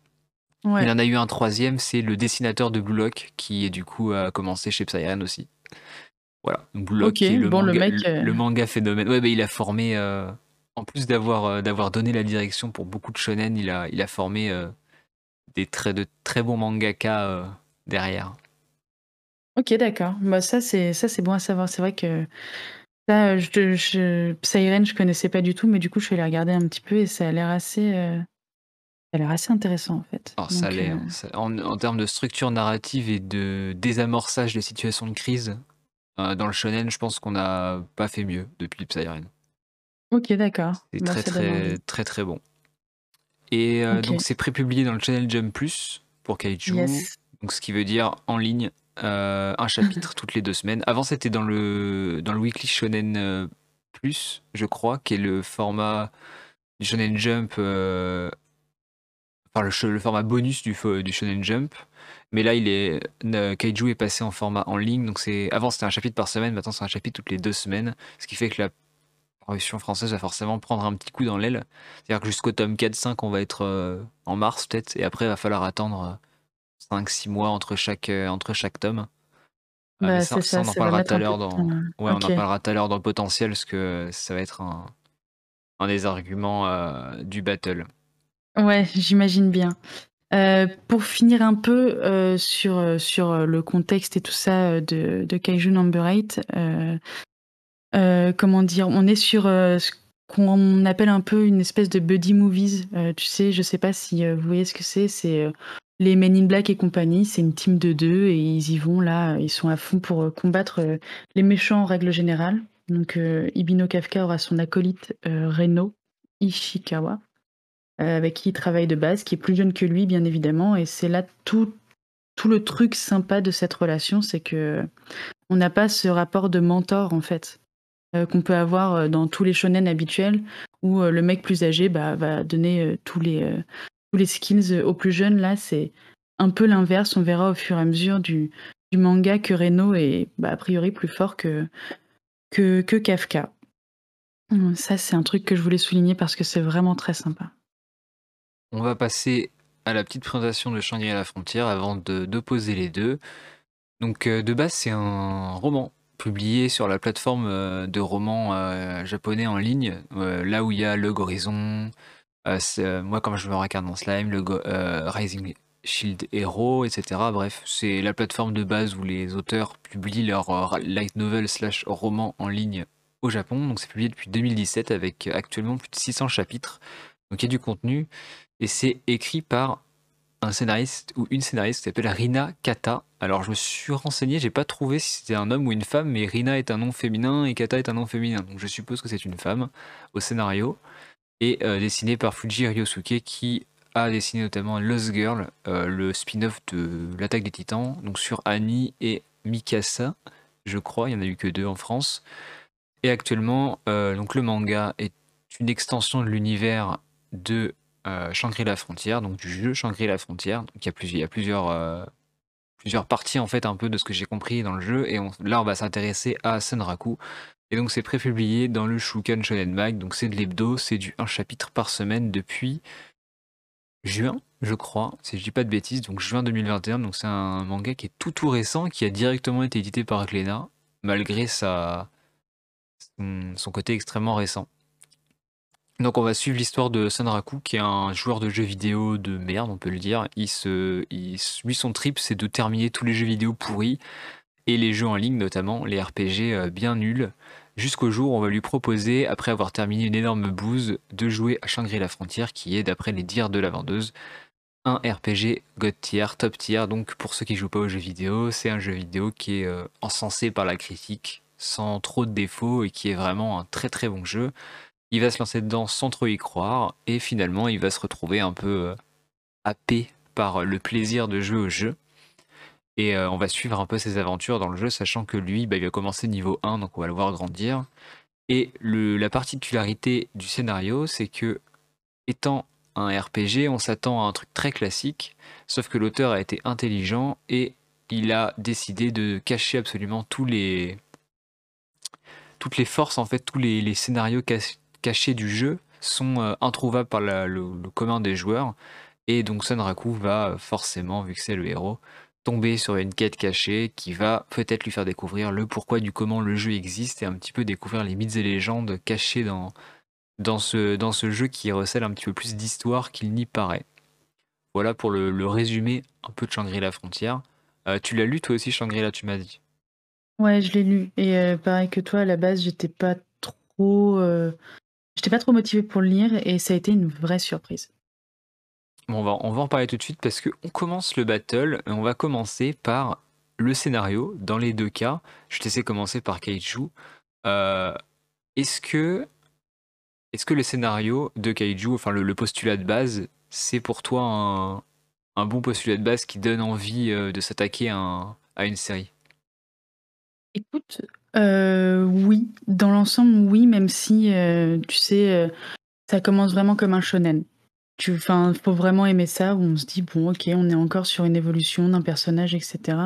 Ouais. Il en a eu un troisième, c'est le dessinateur de Blue Lock, qui du coup a commencé chez Psyren aussi. Voilà, le, bon, manga, le, mec, le, manga phénomène. Ouais, bah, il a formé, en plus d'avoir d'avoir donné la direction pour beaucoup de shonen, il a, il a formé des très, de très bons mangaka derrière. Ok, d'accord. Bah, ça, c'est ça, c'est bon à savoir. C'est vrai que ça, je, je, Psyren, je connaissais pas du tout, mais du coup, je suis allée regarder un petit peu et ça a l'air assez, euh, ça a l'air assez intéressant en fait. Alors, ça a l'air, euh, en, en termes de structure narrative et de désamorçage des situations de crise, euh, dans le shonen, je pense qu'on n'a pas fait mieux depuis Psyren. Ok, d'accord. C'est Bah, très, très, très, très bon. Et euh, donc, c'est prépublié dans le Channel Jump Plus pour Kaiju. Yes. Donc, ce qui veut dire en ligne euh, un chapitre toutes les deux semaines. Avant, c'était dans le, dans le Weekly Shonen Plus, je crois, qui est le format du Shonen Jump, euh, enfin le, le format bonus du, du Shonen Jump. Mais là, il est, euh, Kaiju est passé en format en ligne. Donc, c'est avant, c'était un chapitre par semaine. Maintenant, c'est un chapitre toutes les deux semaines. Ce qui fait que la parution française va forcément prendre un petit coup dans l'aile. C'est-à-dire que jusqu'au tome 4-5, on va être euh, en mars peut-être. Et après, il va falloir attendre 5-6 mois entre chaque, euh, entre chaque tome. Euh, Bah, ça, on en parlera tout à l'heure dans. Ouais, on en parlera tout à l'heure dans le potentiel, parce que ça va être un, un des arguments euh, du battle. Ouais, j'imagine bien. Euh, pour finir un peu euh, sur, euh, sur le contexte et tout ça de, Kaiju Number 8, euh, euh, comment dire, on est sur ce qu'on appelle un peu une espèce de buddy movies. Tu sais, je sais pas si vous voyez ce que c'est. C'est les Men in Black et compagnie. C'est une team de deux et ils y vont là. Ils sont à fond pour combattre les méchants en règle générale. Donc Ibino Kafka aura son acolyte Reno Ishikawa avec qui il travaille de base, qui est plus jeune que lui, bien évidemment. Et c'est là tout, le truc sympa de cette relation, c'est que on n'a pas ce rapport de mentor, en fait, euh, qu'on peut avoir euh, dans tous les shonen habituels, où euh, le mec plus âgé bah, va donner euh, tous, les, euh, tous les skills aux plus jeunes. Là, c'est un peu l'inverse. On verra au fur et à mesure du, manga que Reno est bah, a priori plus fort que, que, que Kafka. Ça, c'est un truc que je voulais souligner parce que c'est vraiment très sympa. On va passer à la petite présentation de Shangri à la frontière avant de d'opposer les deux. Donc euh, de base c'est un roman publié sur la plateforme euh, de romans euh, japonais en ligne, là où il y a le Horizon, moi comme je me regarde dans Slime, Rising Shield Hero, etc. Bref, c'est la plateforme de base où les auteurs publient leurs light novel slash romans en ligne au Japon. Donc c'est publié depuis 2017 avec actuellement plus de 600 chapitres. Donc il y a du contenu et c'est écrit par un scénariste ou une scénariste qui s'appelle Rina Kata. Alors je me suis renseigné, j'ai pas trouvé si c'était un homme ou une femme, mais Rina est un nom féminin et Kata est un nom féminin. Donc je suppose que c'est une femme au scénario. Et euh, dessiné par Fuji Ryosuke qui a dessiné notamment Lost Girl, euh, le spin-off de l'attaque des titans, donc sur Annie et Mikasa, je crois, il y en a eu que deux en France. Et actuellement, euh, donc le manga est une extension de l'univers de euh, Shangri-La Frontière, donc du jeu Shangri-La Frontière. Donc il y a, plusieurs, euh, plusieurs parties en fait un peu de ce que j'ai compris dans le jeu et là on va s'intéresser à Senraku. Et donc c'est prépublié dans le Shukan Shonen Mag, donc c'est de l'hebdo, c'est du un chapitre par semaine depuis juin, je crois, si je dis pas de bêtises, donc juin 2021, donc c'est un manga qui est tout tout récent, qui a directement été édité par Glénat, malgré sa, son côté extrêmement récent. Donc on va suivre l'histoire de Sanraku, qui est un joueur de jeux vidéo de merde, on peut le dire. Il se, lui, son trip, c'est de terminer tous les jeux vidéo pourris, et les jeux en ligne notamment, les RPG euh, bien nuls, jusqu'au jour où on va lui proposer, après avoir terminé une énorme bouse, de jouer à Shangri-La Frontière, qui est, d'après les dires de la vendeuse, un RPG God tier, top tier. Donc pour ceux qui jouent pas aux jeux vidéo, c'est un jeu vidéo qui est euh, encensé par la critique, sans trop de défauts, et qui est vraiment un très très bon jeu. Il va se lancer dedans sans trop y croire, et finalement il va se retrouver un peu euh, happé par le plaisir de jouer au jeu. Et euh, on va suivre un peu ses aventures dans le jeu, sachant que lui, bah, il va commencer niveau 1, donc on va le voir grandir. Et la particularité du scénario, c'est que, étant un RPG, on s'attend à un truc très classique, sauf que l'auteur a été intelligent et il a décidé de cacher absolument tous les, toutes les forces, en fait, tous les, scénarios cachés du jeu sont introuvables par le, le, commun des joueurs. Et donc Sonraku va forcément, vu que c'est le héros, tomber sur une quête cachée qui va peut-être lui faire découvrir le pourquoi du comment le jeu existe et un petit peu découvrir les mythes et légendes cachés dans, dans, ce, dans ce jeu qui recèle un petit peu plus d'histoire qu'il n'y paraît. Voilà pour le, résumé un peu de Shangri-La Frontière. Euh, tu l'as lu toi aussi Shangri-La, tu m'as dit? Ouais, je l'ai lu. Et euh, pareil que toi, à la base, j'étais pas trop. Euh, j'étais pas trop motivée pour le lire et ça a été une vraie surprise. Bon, on, va, on va en parler tout de suite parce qu'on commence le battle. Et on va commencer par le scénario. Dans les deux cas, je te laisser commencer par Kaiju. est-ce que, est-ce que le scénario de Kaiju, enfin le postulat de base, c'est pour toi un, bon postulat de base qui donne envie euh, de s'attaquer à, une série? Écoute, euh, oui, dans l'ensemble, oui, même si, euh, tu sais, ça commence vraiment comme un shonen. Il faut vraiment aimer ça, où on se dit, bon, ok, on est encore sur une évolution d'un personnage, etc.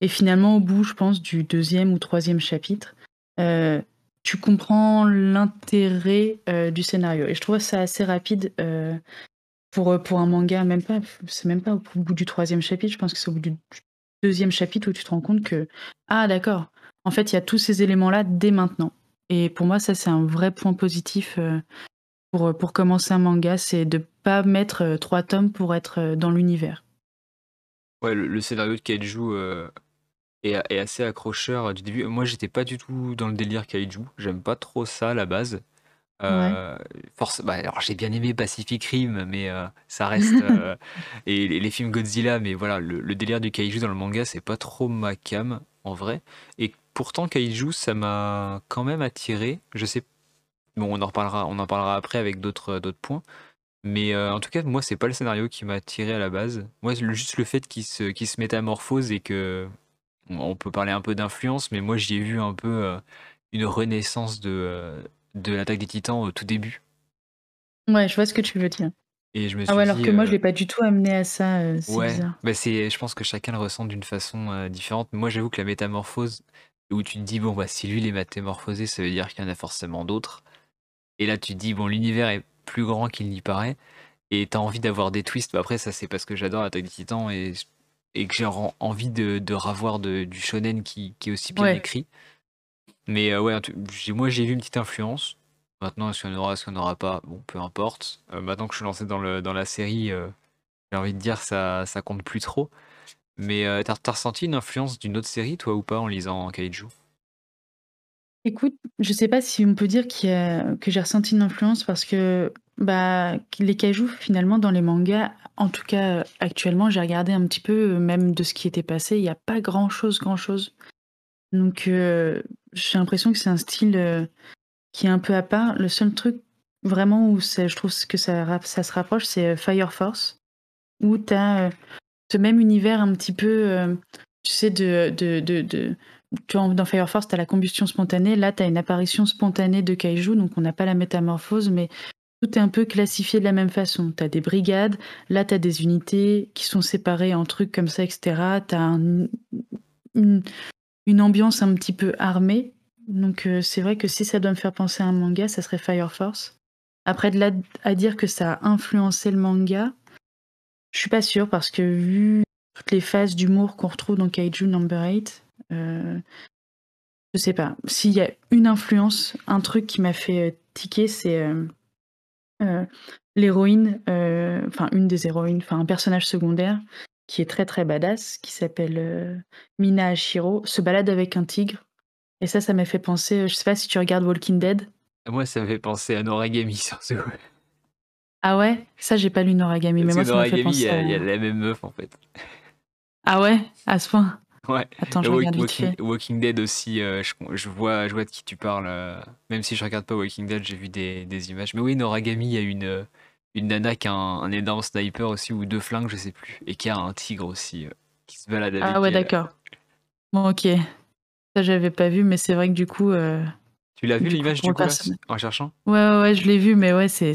Et finalement, au bout, je pense, du deuxième ou troisième chapitre, tu comprends l'intérêt du scénario. Et je trouve ça assez rapide pour, euh, pour un manga, même pas, c'est même pas au bout du troisième chapitre, je pense que c'est au bout du deuxième chapitre où tu te rends compte que, ah d'accord, en fait, il y a tous ces éléments-là dès maintenant. Et pour moi, ça, c'est un vrai point positif euh, pour, euh, pour commencer un manga, c'est de pas mettre trois tomes pour être dans l'univers. Ouais, le, scénario de Kaiju est, est, assez accrocheur du début. Moi, j'étais pas du tout dans le délire Kaiju, j'aime pas trop ça à la base. Euh, force, bah, alors j'ai bien aimé Pacific Rim, mais euh, ça reste euh, et les, films Godzilla, mais voilà, le, délire du kaiju dans le manga, c'est pas trop ma cam en vrai. Et pourtant kaiju, ça m'a quand même attiré. Je sais, bon, on en reparlera, on en parlera après avec d'autres d'autres points. Mais en tout cas, moi, c'est pas le scénario qui m'a attiré à la base. Moi, juste le fait qu'il se, se métamorphose et que on peut parler un peu d'influence, mais moi, j'y ai vu un peu une renaissance de de l'attaque des titans au tout début. Ouais, je vois ce que tu veux dire. Et je me ah ouais, alors que moi, je euh, l'ai pas du tout amené à ça. Euh, c'est ouais, bizarre. Bah je pense que chacun le ressent d'une façon euh, différente. Moi, j'avoue que la métamorphose, où tu te dis, bon, bah, si lui, il est métamorphosé, ça veut dire qu'il y en a forcément d'autres. Et là, tu te dis, bon, l'univers est plus grand qu'il n'y paraît. Et tu as envie d'avoir des twists. Bah, après, ça, c'est parce que j'adore l'attaque des titans et, et que j'ai envie de, de revoir du shonen qui, qui est aussi bien écrit. Mais euh, ouais, moi j'ai vu une petite influence. Maintenant, est-ce qu'il y en aura, est-ce qu'il n'y en aura pas? Bon, peu importe. Euh, maintenant que je suis lancé dans, le, dans la série, euh, j'ai envie de dire ça ça compte plus trop. Mais t'as as ressenti une influence d'une autre série, toi, ou pas, en lisant Kaiju? Écoute, je sais pas si on peut dire que j'ai ressenti une influence parce que bah, les kaiju, finalement, dans les mangas, en tout cas actuellement, j'ai regardé un petit peu, même de ce qui était passé, il n'y a pas grand-chose, grand-chose. Donc, euh, j'ai l'impression que c'est un style euh, qui est un peu à part. Le seul truc vraiment où je trouve que ça, se rapproche, c'est euh, Fire Force, où tu as ce même univers un petit peu, tu sais, de, de, de, dans Fire Force, tu as la combustion spontanée. Là, tu as une apparition spontanée de kaiju, donc on n'a pas la métamorphose, mais tout est un peu classifié de la même façon. Tu as des brigades, là, tu as des unités qui sont séparées en trucs comme ça, etc. Tu as une, une ambiance un petit peu armée. Donc euh, c'est vrai que si ça doit me faire penser à un manga, ça serait Fire Force. Après, de là à dire que ça a influencé le manga, je suis pas sûre parce que vu toutes les phases d'humour qu'on retrouve dans Kaiju Number 8, euh, je sais pas. S'il y a une influence, un truc qui m'a fait euh, tiquer, c'est euh, l'héroïne, enfin une des héroïnes, enfin un personnage secondaire qui est très très badass, qui s'appelle euh, Mina Ashiro, se balade avec un tigre. Et ça, ça m'a fait penser, euh, je sais pas si tu regardes Walking Dead. Moi, ça me fait penser à Noragami surtout. Ah ouais? Ça, j'ai pas lu Noragami, mais moi, ça m'a fait penser. Il y, a la même meuf en fait. Ah ouais? À ce point? Ouais. Attends, je regarde Walking, vite fait. Walking Dead aussi, euh, je, vois, je vois de qui tu parles. même si je regarde pas Walking Dead, j'ai vu des, des, images. Mais oui, Noragami, il y a une une nana qui a un, énorme sniper aussi, ou deux flingues, je sais plus, et qui a un tigre aussi, euh, qui se balade avec Ah ouais, d'accord. Bon, ok. Ça, j'avais pas vu, mais c'est vrai que du coup. Euh, tu l'as vu l'image du coup, en cherchant? Ouais, ouais, ouais, je l'ai vu, mais ouais, c'est.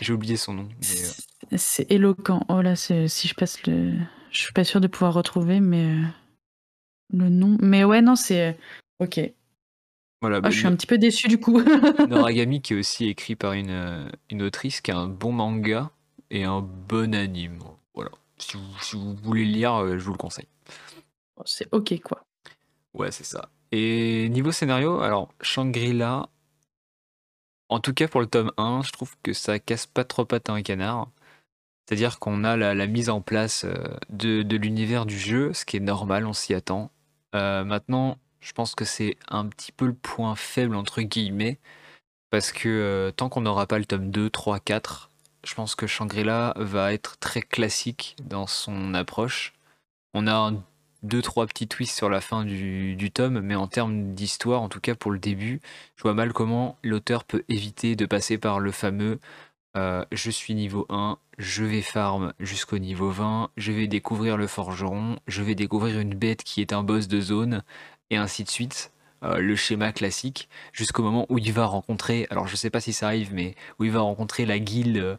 J'ai oublié son nom. Euh, c'est éloquent. Oh là, si je passe le. Je suis pas sûre de pouvoir retrouver, mais. Le nom. Mais ouais, non, c'est. Ok. Voilà, Ah, bah, je suis un petit peu déçu du coup. Noragami qui est aussi écrit par une, euh, une autrice qui a un bon manga et un bon anime. Voilà. Si vous, si vous voulez le lire, euh, je vous le conseille. C'est ok quoi. Ouais, c'est ça. Et niveau scénario, alors Shangri-La, en tout cas pour le tome 1, je trouve que ça casse pas trop patin un canard. C'est-à-dire qu'on a la, mise en place euh, de, de l'univers du jeu, ce qui est normal, on s'y attend. Euh, maintenant, je pense que c'est un petit peu le point faible, entre guillemets, parce que euh, tant qu'on n'aura pas le tome 2, 3, 4, je pense que Shangri-La va être très classique dans son approche. On a un, deux, trois petits twists sur la fin du, tome, mais en termes d'histoire, en tout cas pour le début, je vois mal comment l'auteur peut éviter de passer par le fameux euh, je suis niveau 1, je vais farm jusqu'au niveau 20, je vais découvrir le forgeron, je vais découvrir une bête qui est un boss de zone, et ainsi de suite. Euh, le schéma classique, jusqu'au moment où il va rencontrer, alors je sais pas si ça arrive, mais où il va rencontrer la guilde,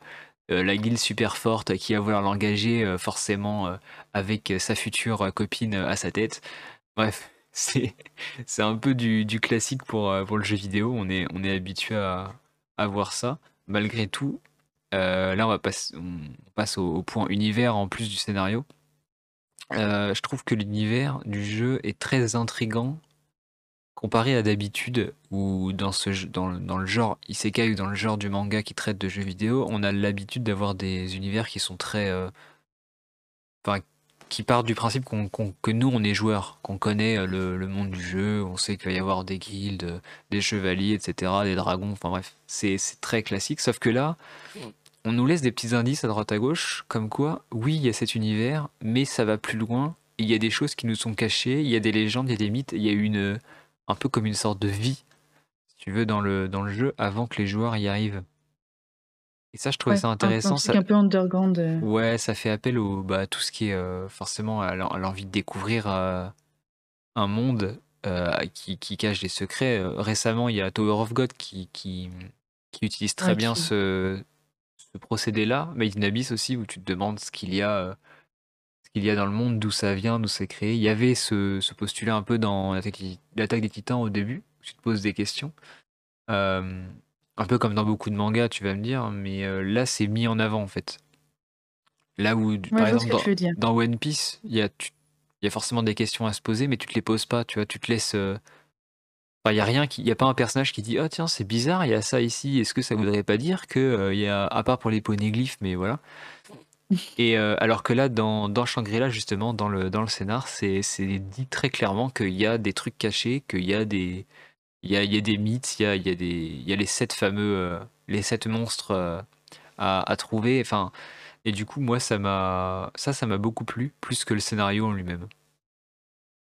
euh, la guilde super forte qui va vouloir l'engager euh, forcément euh, avec sa future copine à sa tête. Bref, c'est un peu du, classique pour, le jeu vidéo, on est, on habitué à, à voir ça. Malgré tout, là on va passe au, au point univers en plus du scénario. Je trouve que l'univers du jeu est très intrigant comparé à d'habitude où dans le- genre isekai ou dans le genre du manga qui traite de jeux vidéo, on a l'habitude d'avoir des univers qui sont très euh, enfin qui partent du principe que nous on est joueurs, qu'on connaît euh, le, monde du jeu, on sait qu'il va y avoir des guildes, des chevaliers, etc., des dragons, enfin bref, c'est, c'est très classique. Sauf que là, on nous laisse des petits indices à droite à gauche, comme quoi, oui, il y a cet univers, mais ça va plus loin. Il y a des choses qui nous sont cachées, il y a des légendes, il y a des mythes, il y a une, un peu comme une sorte de vie, si tu veux, dans le, dans le jeu, avant que les joueurs y arrivent. Et ça, je trouvais Ouais, ça un, un intéressant. Ça, un peu underground. euh. ouais, ça fait appel au, bah, à tout ce qui est euh, forcément à l'en- à l'envie de découvrir euh, un monde qui, qui cache des secrets. Récemment, il y a Tower of God qui, qui, qui utilise très Ouais, bien ce, ce procédé-là. Made in Abyss aussi, où tu te demandes ce qu'il y a, ce qu'il y a dans le monde, d'où ça vient, d'où c'est créé. Il y avait ce, ce postulat un peu dans l'attaque des Titans au début, où tu te poses des questions. Euh, un peu comme dans beaucoup de mangas, tu vas me dire, mais euh, là, c'est mis en avant en fait. Là où, Ouais, par exemple, dans, One Piece, il y a, y forcément des questions à se poser, mais tu te les poses pas, tu vois, tu te laisses. euh, Enfin, il y a rien qui, y a pas un personnage qui dit, ah tiens, c'est bizarre, il y a ça ici. Est-ce que ça voudrait pas dire que il y a, à part pour les poneglyphes, mais voilà. Et euh, alors que là, dans, dans Shangri-La, justement, dans le, dans le scénar, c'est dit très clairement qu'il y a des trucs cachés, qu'il y a des, il y a, il y a des mythes, il y a, il y a des, il y a les sept fameux, euh, les sept monstres euh, à, à trouver. Enfin, et du coup, moi, ça m'a, ça, ça m'a beaucoup plu, plus que le scénario en lui-même.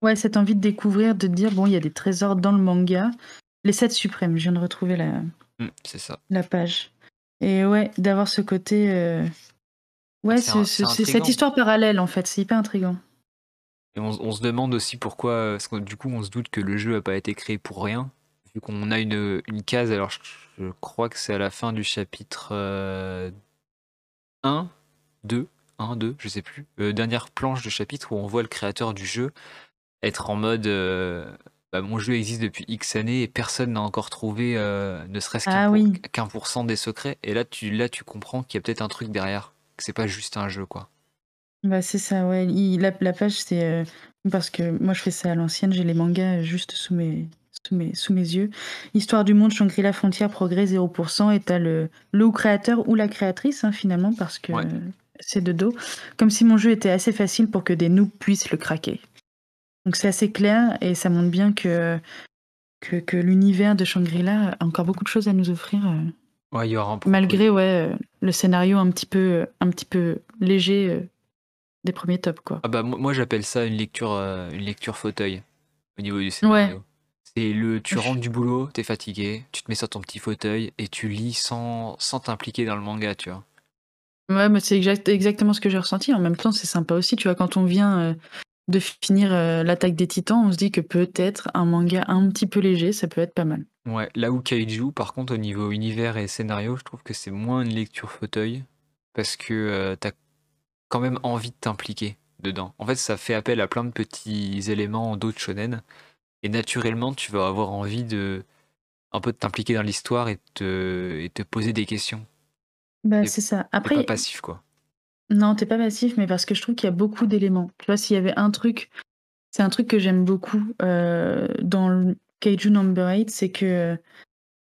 Ouais, cette envie de découvrir, de dire, bon, il y a des trésors dans le manga. Les sept suprêmes, je viens de retrouver la, Mm, ça. la page. Et ouais, d'avoir ce côté. Ouais, C'est cette histoire parallèle, en fait. C'est hyper intriguant. Et on, on se demande aussi pourquoi, euh, parce que du coup, on se doute que le jeu n'a pas été créé pour rien, vu qu'on a une, une case, alors je, je crois que c'est à la fin du chapitre euh, 1, 2, 1, 2, je sais plus, euh, dernière planche de chapitre où on voit le créateur du jeu être en mode euh, bah, mon jeu existe depuis X années et personne n'a encore trouvé ne serait-ce qu'un Ah oui. qu'un pour cent des secrets. Et là, tu, là, tu comprends qu'il y a peut-être un truc derrière, que c'est pas juste un jeu, quoi. Bah, c'est ça, ouais. Il- la, la page, c'est. euh, parce que moi, je fais ça à l'ancienne, j'ai les mangas juste sous mes, sous mes, sous mes yeux. Histoire du monde, Shangri-La, frontière, progrès 0%. Et t'as le, le créateur ou la créatrice, hein, finalement, parce que Ouais. c'est de dos. Comme si mon jeu était assez facile pour que des noobs puissent le craquer. Donc c'est assez clair et ça montre bien que, que, que l'univers de Shangri-La a encore beaucoup de choses à nous offrir. euh, Ouais, il y aura un malgré ouais, euh, le scénario un petit peu, un petit peu léger euh, des premiers tops, quoi. Ah bah moi j'appelle ça une lecture euh, une lecture fauteuil au niveau du scénario. C'est le tu rentres du boulot, t'es fatigué, tu te mets sur ton petit fauteuil et tu lis sans sans t'impliquer dans le manga, tu vois. Ouais, mais c'est exact, exactement ce que j'ai ressenti. En même temps, c'est sympa aussi, tu vois, quand on vient euh, de finir euh, l'attaque des titans, on se dit que peut-être un manga un petit peu léger, ça peut être pas mal. Ouais, là où Kaiju, par contre, au niveau univers et scénario, je trouve que c'est moins une lecture fauteuil parce que euh, t'as quand même envie de t'impliquer dedans. En fait, ça fait appel à plein de petits éléments d'autres shonen et naturellement, tu vas avoir envie de un peu de t'impliquer dans l'histoire et te, et te poser des questions. Bah, c'est ça. Après, pas passif, quoi. non, t'es pas passif, mais parce que je trouve qu'il y a beaucoup d'éléments. Tu vois, s'il y avait un truc, c'est un truc que j'aime beaucoup euh, dans le Kaiju Number 8, c'est que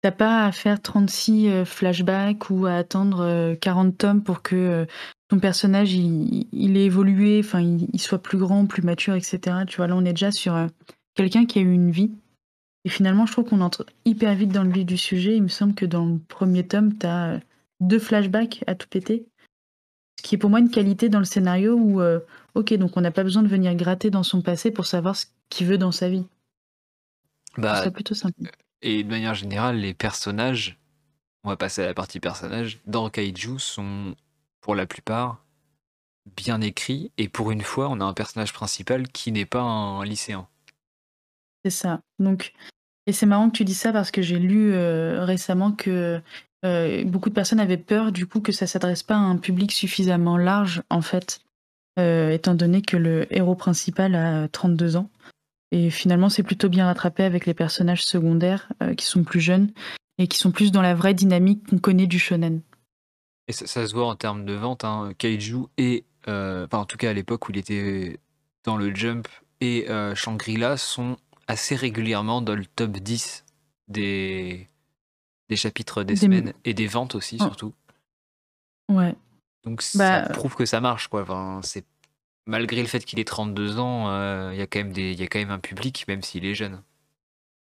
t'as pas à faire 36 euh, flashbacks ou à attendre 40 euh, tomes pour que ton personnage il, ait évolué, enfin il, soit plus grand, plus mature, etc. Tu vois, là on est déjà sur quelqu'un qui a eu une vie. Et finalement, je trouve qu'on entre hyper vite dans le vif du sujet. Il me semble que dans le premier tome, t'as deux flashbacks à tout péter. Ce qui est pour moi une qualité dans le scénario où, euh, ok, donc on n'a pas besoin de venir gratter dans son passé pour savoir ce qu'il veut dans sa vie. Bah, c'est plutôt simple. Et de manière générale, les personnages, on va passer à la partie personnages, dans Kaiju sont pour la plupart bien écrits. Et pour une fois, on a un personnage principal qui n'est pas un lycéen. C'est ça. Donc, et c'est marrant que tu dis ça parce que j'ai lu euh, récemment que euh, beaucoup de personnes avaient peur du coup que ça s'adresse pas à un public suffisamment large en fait, euh, étant donné que le héros principal a 32 ans. Et finalement, c'est plutôt bien rattrapé avec les personnages secondaires euh, qui sont plus jeunes et qui sont plus dans la vraie dynamique qu'on connaît du shonen. Et ça, se voit en termes de vente. Hein. Kaiju et, enfin en tout cas à l'époque où il était dans le Jump et Shangri-La sont assez régulièrement dans le top 10 des, des chapitres des, semaines et des ventes aussi, oh. surtout. Ouais. Donc bah, ça prouve que ça marche, quoi. Enfin, c'est malgré le fait qu'il ait 32 ans, euh, il y a quand même des, il y a quand même un public, même s'il est jeune.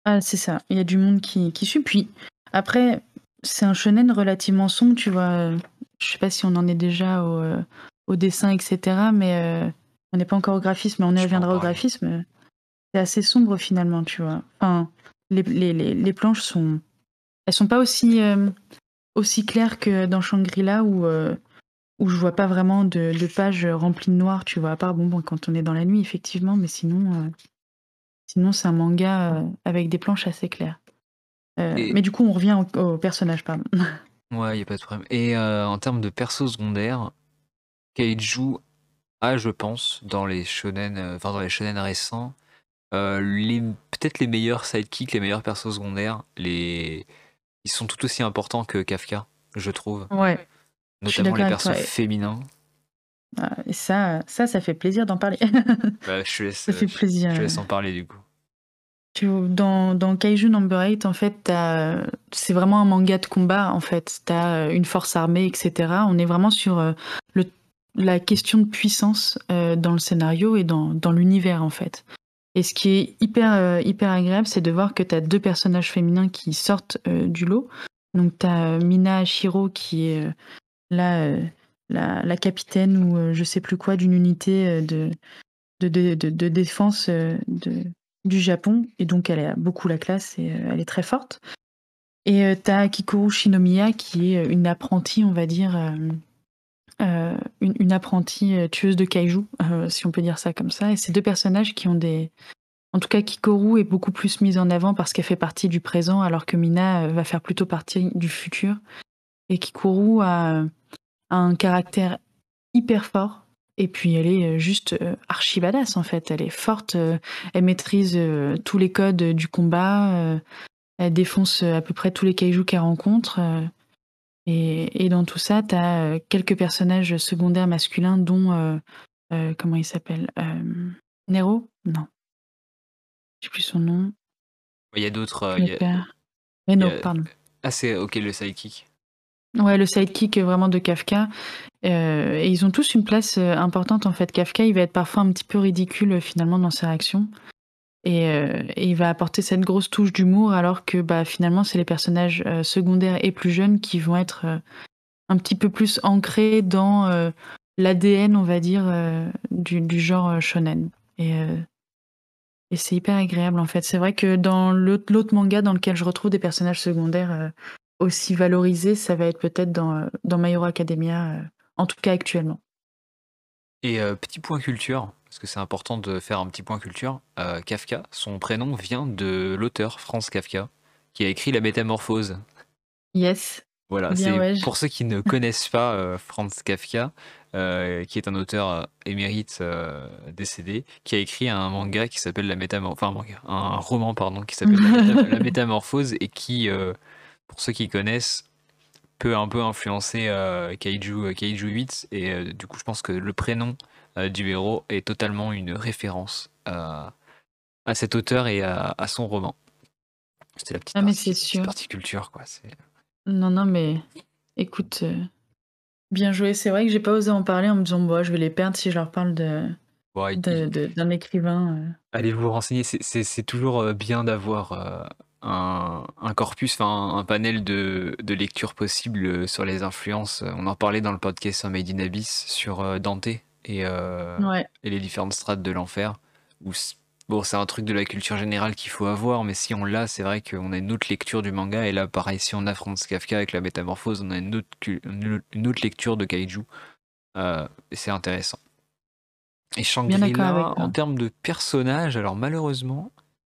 Ah, c'est ça. Il y a du monde qui, qui suit. Puis après, c'est un shonen relativement sombre, tu vois. Je sais pas si on en est déjà au, euh, au dessin, etc. Mais euh, on n'est pas encore au graphisme, mais on y reviendra au graphisme. C'est assez sombre finalement, tu vois. Enfin, les, les, les planches sont elles sont pas aussi, euh, aussi claires que dans Shangri-La où, euh, où je vois pas vraiment de, pages remplies de noir, tu vois, à part bon, bon, quand on est dans la nuit, effectivement, mais sinon, euh, sinon c'est un manga avec des planches assez claires. Mais du coup, on revient au, personnage, pardon. Ouais, y a pas de problème. Et en termes de perso secondaire, Kaiju a, je pense, dans les shonen, enfin dans les shonen récents, les peut-être les meilleurs sidekicks, les meilleurs persos secondaires, les ils sont tout aussi importants que Kafka, je trouve. Ouais. Notamment les persos féminins. Ah, et ça, ça, ça fait plaisir d'en parler. bah, je, laisse, ça fait plaisir. Je, laisse en parler du coup. Dans, dans Kaiju Number 8, en fait, c'est vraiment un manga de combat. En fait, t'as une force armée, etc. On est vraiment sur euh, le, la question de puissance euh, dans le scénario et dans, dans l'univers, en fait. Et ce qui est hyper, euh, hyper agréable, c'est de voir que tu as deux personnages féminins qui sortent euh, du lot. Donc tu as Mina Ashiro qui est euh, la, la, capitaine ou je sais plus quoi d'une unité de, de, de, de défense du Japon. Et donc elle a beaucoup la classe et elle est très forte. Et tu as Kikoru Shinomiya qui est une apprentie, on va dire, une, une, apprentie tueuse de kaiju, si on peut dire ça comme ça. Et ces deux personnages qui ont des. En tout cas, Kikoru est beaucoup plus mise en avant parce qu'elle fait partie du présent, alors que Mina va faire plutôt partie du futur. Et Kikoru a, un caractère hyper fort. Et puis elle est juste archi badass en fait. Elle est forte, elle maîtrise tous les codes du combat, elle défonce à peu près tous les kaijus qu'elle rencontre. Et, dans tout ça, tu as euh, quelques personnages secondaires masculins, dont. Euh, euh, comment il s'appelle Nero? Non. Je sais plus son nom. Il y a d'autres. Nero, pardon. Ah, c'est ok, le sidekick. Ouais, le sidekick vraiment de Kafka. et ils ont tous une place importante en fait. Kafka, il va être parfois un petit peu ridicule finalement dans ses réactions. Euh, et, il va apporter cette grosse touche d'humour alors que bah, finalement c'est les personnages euh, secondaires et plus jeunes qui vont être euh, un petit peu plus ancrés dans l'ADN on va dire du, genre shonen et, et c'est hyper agréable en fait c'est vrai que dans l'autre manga dans lequel je retrouve des personnages secondaires aussi valorisés ça va être peut-être dans, dans My Hero Academia en tout cas actuellement et petit point culture parce que c'est important de faire un petit point culture. Euh, Kafka, son prénom vient de l'auteur Franz Kafka, qui a écrit La Métamorphose. Yes. Voilà, c'est ouais, pour ceux qui ne connaissent pas euh, Franz Kafka, euh, qui est un auteur euh, émérite euh, décédé, qui a écrit un manga qui s'appelle La Métamorphose, enfin un manga, un roman pardon, qui s'appelle La, Méta- La Métamorphose et qui, euh, pour ceux qui connaissent, peut un peu influencer euh, Kaiju, euh, Kaiju 8 et euh, du coup je pense que le prénom euh, du héros est totalement une référence à, cet auteur et à, à son roman. C'était la petite, Ah, mais partie, sûr. culture quoi. Non, non, mais écoute, bien joué. C'est vrai que j'ai pas osé en parler en me disant, bon, je vais les perdre si je leur parle de, Bon, d'un écrivain. euh. Allez vous renseigner, c'est- toujours bien d'avoir euh, un, un corpus, enfin un panel de, de lectures possibles euh, sur les influences. On en parlait dans le podcast Made in Abyss sur euh, Dante et, euh, Ouais, et les différentes strates de l'enfer. Bon, c'est un truc de la culture générale qu'il faut avoir, mais si on l'a, c'est vrai qu'on a une autre lecture du manga. Et là, pareil, si on a Franz Kafka avec la métamorphose, on a une autre, une autre lecture de kaiju. Euh, c'est intéressant. Et Shangri-La, en termes de personnages, alors malheureusement,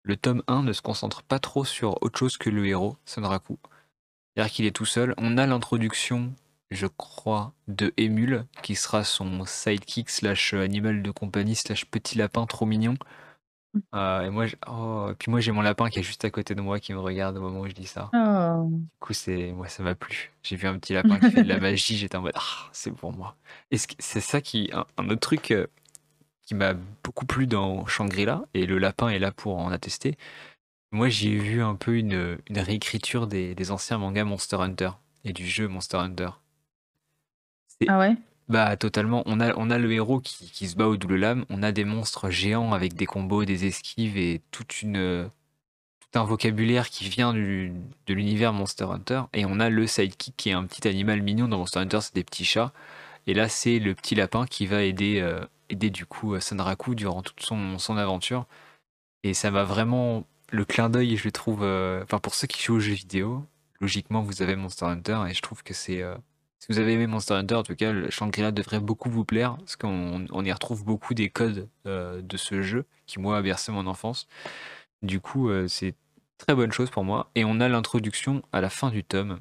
le tome 1 ne se concentre pas trop sur autre chose que le héros, Sanraku. C'est-à-dire qu'il est tout seul. On a l'introduction, je crois, de Emule, qui sera son sidekick slash animal de compagnie slash petit lapin trop mignon. Euh, et moi, oh, et puis moi j'ai mon lapin qui est juste à côté de moi qui me regarde au moment où je dis ça. Oh. Du coup, c'est moi ça m'a plu. J'ai vu un petit lapin qui fait de la magie, j'étais en mode ah, c'est pour moi. Et c'est ça qui un, un autre truc euh, qui m'a beaucoup plu dans Shangri-La et le lapin est là pour en attester. Moi, j'y ai vu un peu une, une réécriture des, des anciens mangas Monster Hunter et du jeu Monster Hunter. Ah ouais? bah totalement. On a, on a le héros qui, qui se bat au double lame. On a des monstres géants avec des combos, des esquives et toute une, tout un vocabulaire qui vient du, de l'univers Monster Hunter. Et on a le sidekick qui est un petit animal mignon dans Monster Hunter, c'est des petits chats. Et là, c'est le petit lapin qui va aider, euh, aider du coup euh, Sanraku durant toute son, son aventure. Et ça m'a vraiment. Le clin d'œil, je le trouve. euh, Enfin, pour ceux qui jouent aux jeux vidéo, logiquement, vous avez Monster Hunter et je trouve que c'est. si vous avez aimé Monster Hunter, en tout cas, Shangri-La devrait beaucoup vous plaire, parce qu'on on y retrouve beaucoup des codes de ce jeu, qui moi a bercé mon enfance. Du coup, c'est très bonne chose pour moi. Et on a l'introduction à la fin du tome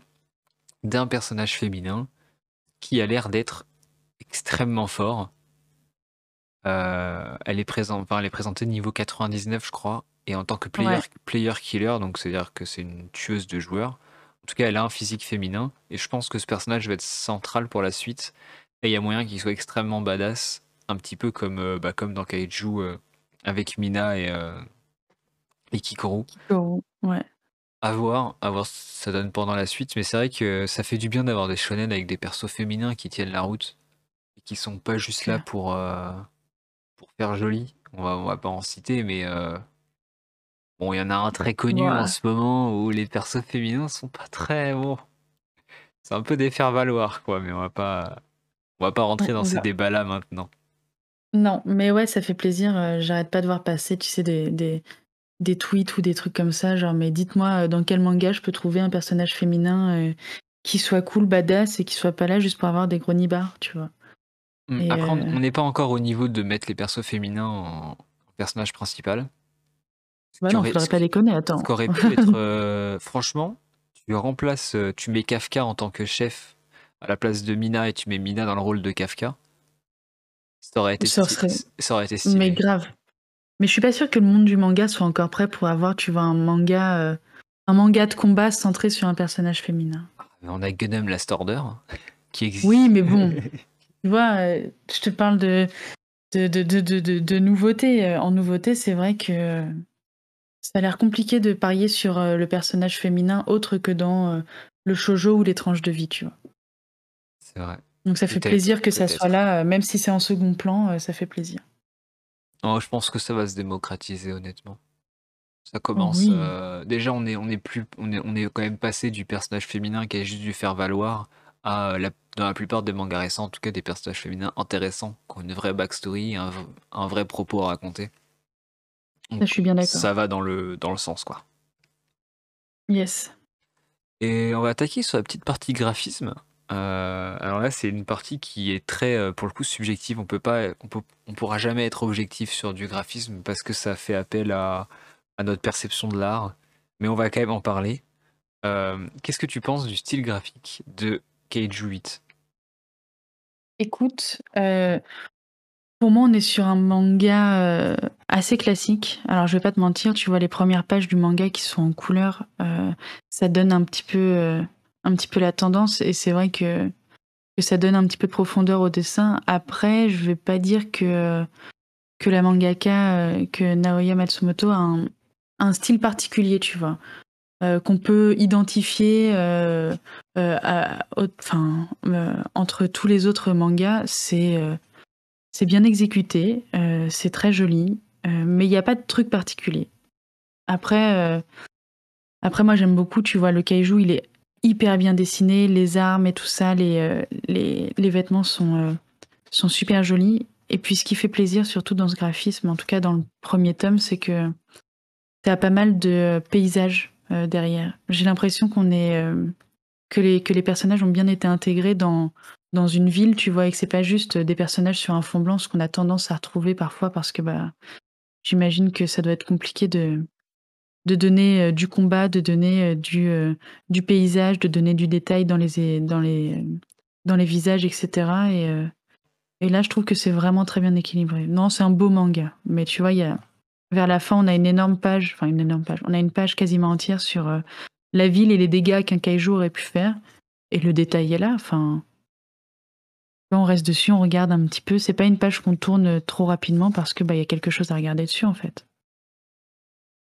d'un personnage féminin qui a l'air d'être extrêmement fort. Euh, elle, est présent, enfin, elle est présentée niveau 99, je crois, et en tant que player, Ouais. player killer, donc c'est-à-dire que c'est une tueuse de joueurs. En tout cas, elle a un physique féminin, et je pense que ce personnage va être central pour la suite. Et il y a moyen qu'il soit extrêmement badass, un petit peu comme, euh, bah, comme dans Kaiju euh, avec Mina et, et Kikoru. Ouais. À voir, à voir ce que ça donne pendant la suite, mais c'est vrai que ça fait du bien d'avoir des shonen avec des persos féminins qui tiennent la route et qui sont pas juste là pour, euh, pour faire joli. On va, on va pas en citer, mais euh, bon, il y en a un très connu en ce moment où les persos féminins sont pas très bon. C'est un peu des faire-valoir, quoi, mais on va pas, on va pas rentrer dans ces débats-là maintenant. Non, mais ouais, ça fait plaisir. euh, J'arrête pas de voir passer, tu sais, des, des, des tweets ou des trucs comme ça. Genre, mais dites-moi euh, dans quel manga je peux trouver un personnage féminin euh, qui soit cool, badass et qui soit pas là juste pour avoir des gros nibards, tu vois. Et, Après, on euh, on n'est pas encore au niveau de mettre les persos féminins en, personnage principal. Ce Bah non, faudrait ce pas déconner, Ce attends. qu'aurait pu être, euh, franchement, tu remplaces, euh, tu mets Kafka en tant que chef à la place de Mina et tu mets Mina dans le rôle de Kafka. Ça aurait été, Ça sti- serait- ça aurait été Mais grave. Mais je suis pas sûre que le monde du manga soit encore prêt pour avoir, tu vois, un manga, euh, un manga de combat centré sur un personnage féminin. Mais on a Gundam Last Order qui existe. Oui, mais bon, tu vois, euh, je te parle de, de, de, de, de, nouveautés. Euh, En nouveauté, c'est vrai que euh, ça a l'air compliqué de parier sur le personnage féminin autre que dans le shoujo ou les tranches de vie, tu vois. C'est vrai. Donc ça fait plaisir que ça soit là, même si c'est en second plan, ça fait plaisir. Non, je pense que ça va se démocratiser, honnêtement. Ça commence. oui. euh, déjà, on est, on est plus, on est, on est quand même passé du personnage féminin qui a juste dû faire valoir à la, dans la plupart des mangas récents, en tout cas des personnages féminins intéressants, qui ont une vraie backstory, un, un vrai propos à raconter. Donc, Ça, je suis bien d'accord. Ça va dans le, dans le sens, quoi. Yes. Et on va attaquer sur la petite partie graphisme. Euh, alors là, c'est une partie qui est très, euh, pour le coup, subjective. On peut pas, on peut, on pourra jamais être objectif sur du graphisme parce que ça fait appel à, à notre perception de l'art. Mais on va quand même en parler. Euh, qu'est-ce que tu penses du style graphique de Kaiju 8? Écoute, euh, pour moi, on est sur un manga, euh, assez classique. Alors je vais pas te mentir, tu vois les premières pages du manga qui sont en couleur, ça donne un petit peu, un petit peu la tendance et c'est vrai que ça donne un petit peu de profondeur au dessin. Après, je vais pas dire que que la mangaka, que Naoya Matsumoto a un style particulier, tu vois? Euh, qu'on peut identifier euh, euh, entre tous les autres mangas, c'est bien exécuté, c'est très joli, mais il n'y a pas de truc particulier. Après, moi j'aime beaucoup, tu vois, le kaiju, il est hyper bien dessiné, les armes et tout ça, les, vêtements sont, sont super jolis. Et puis ce qui fait plaisir, surtout dans ce graphisme, en tout cas dans le premier tome, c'est que tu as pas mal de paysages euh, derrière. J'ai l'impression qu'on est euh, que les que les personnages ont bien été intégrés dans dans une ville, tu vois, et que c'est pas juste des personnages sur un fond blanc, ce qu'on a tendance à retrouver parfois parce que bah j'imagine que ça doit être compliqué de de donner euh, du combat, de donner du du paysage, de donner du détail dans les dans les dans les visages, etc. Et et là, je trouve que c'est vraiment très bien équilibré. Non, c'est un beau manga, mais tu vois, il y a vers la fin, on a une énorme page, enfin une énorme page, on a une page quasiment entière sur euh, la ville et les dégâts qu'un kaiju aurait pu faire. Et le détail est là. Enfin, on reste dessus, on regarde un petit peu. C'est pas une page qu'on tourne trop rapidement parce que bah il y a quelque chose à regarder dessus en fait.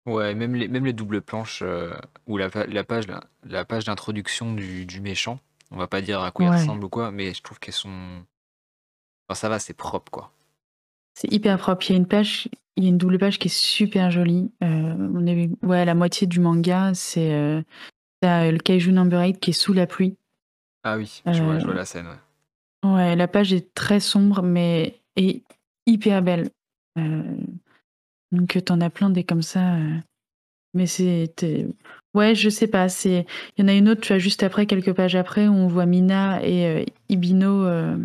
Ouais, même les, même les doubles planches euh, ou la, la, page, la, page d'introduction du, méchant, on va pas dire à quoi il ressemble ou quoi, mais je trouve qu'elles sont. Enfin, ça va, c'est propre quoi. C'est hyper propre. Il y a une page, il y a une double page qui est super jolie. Euh, on est, ouais, la moitié du manga, c'est euh, le Kaiju Number 8 qui est sous la pluie. Ah oui, je, vois, je vois euh, la scène. Ouais. ouais. la page est très sombre, mais est hyper belle. donc t'en as plein des comme ça. mais c'est, ouais, je sais pas. C'est, il y en a une autre, tu vois, juste après, quelques pages après, où on voit Mina et Ibino euh,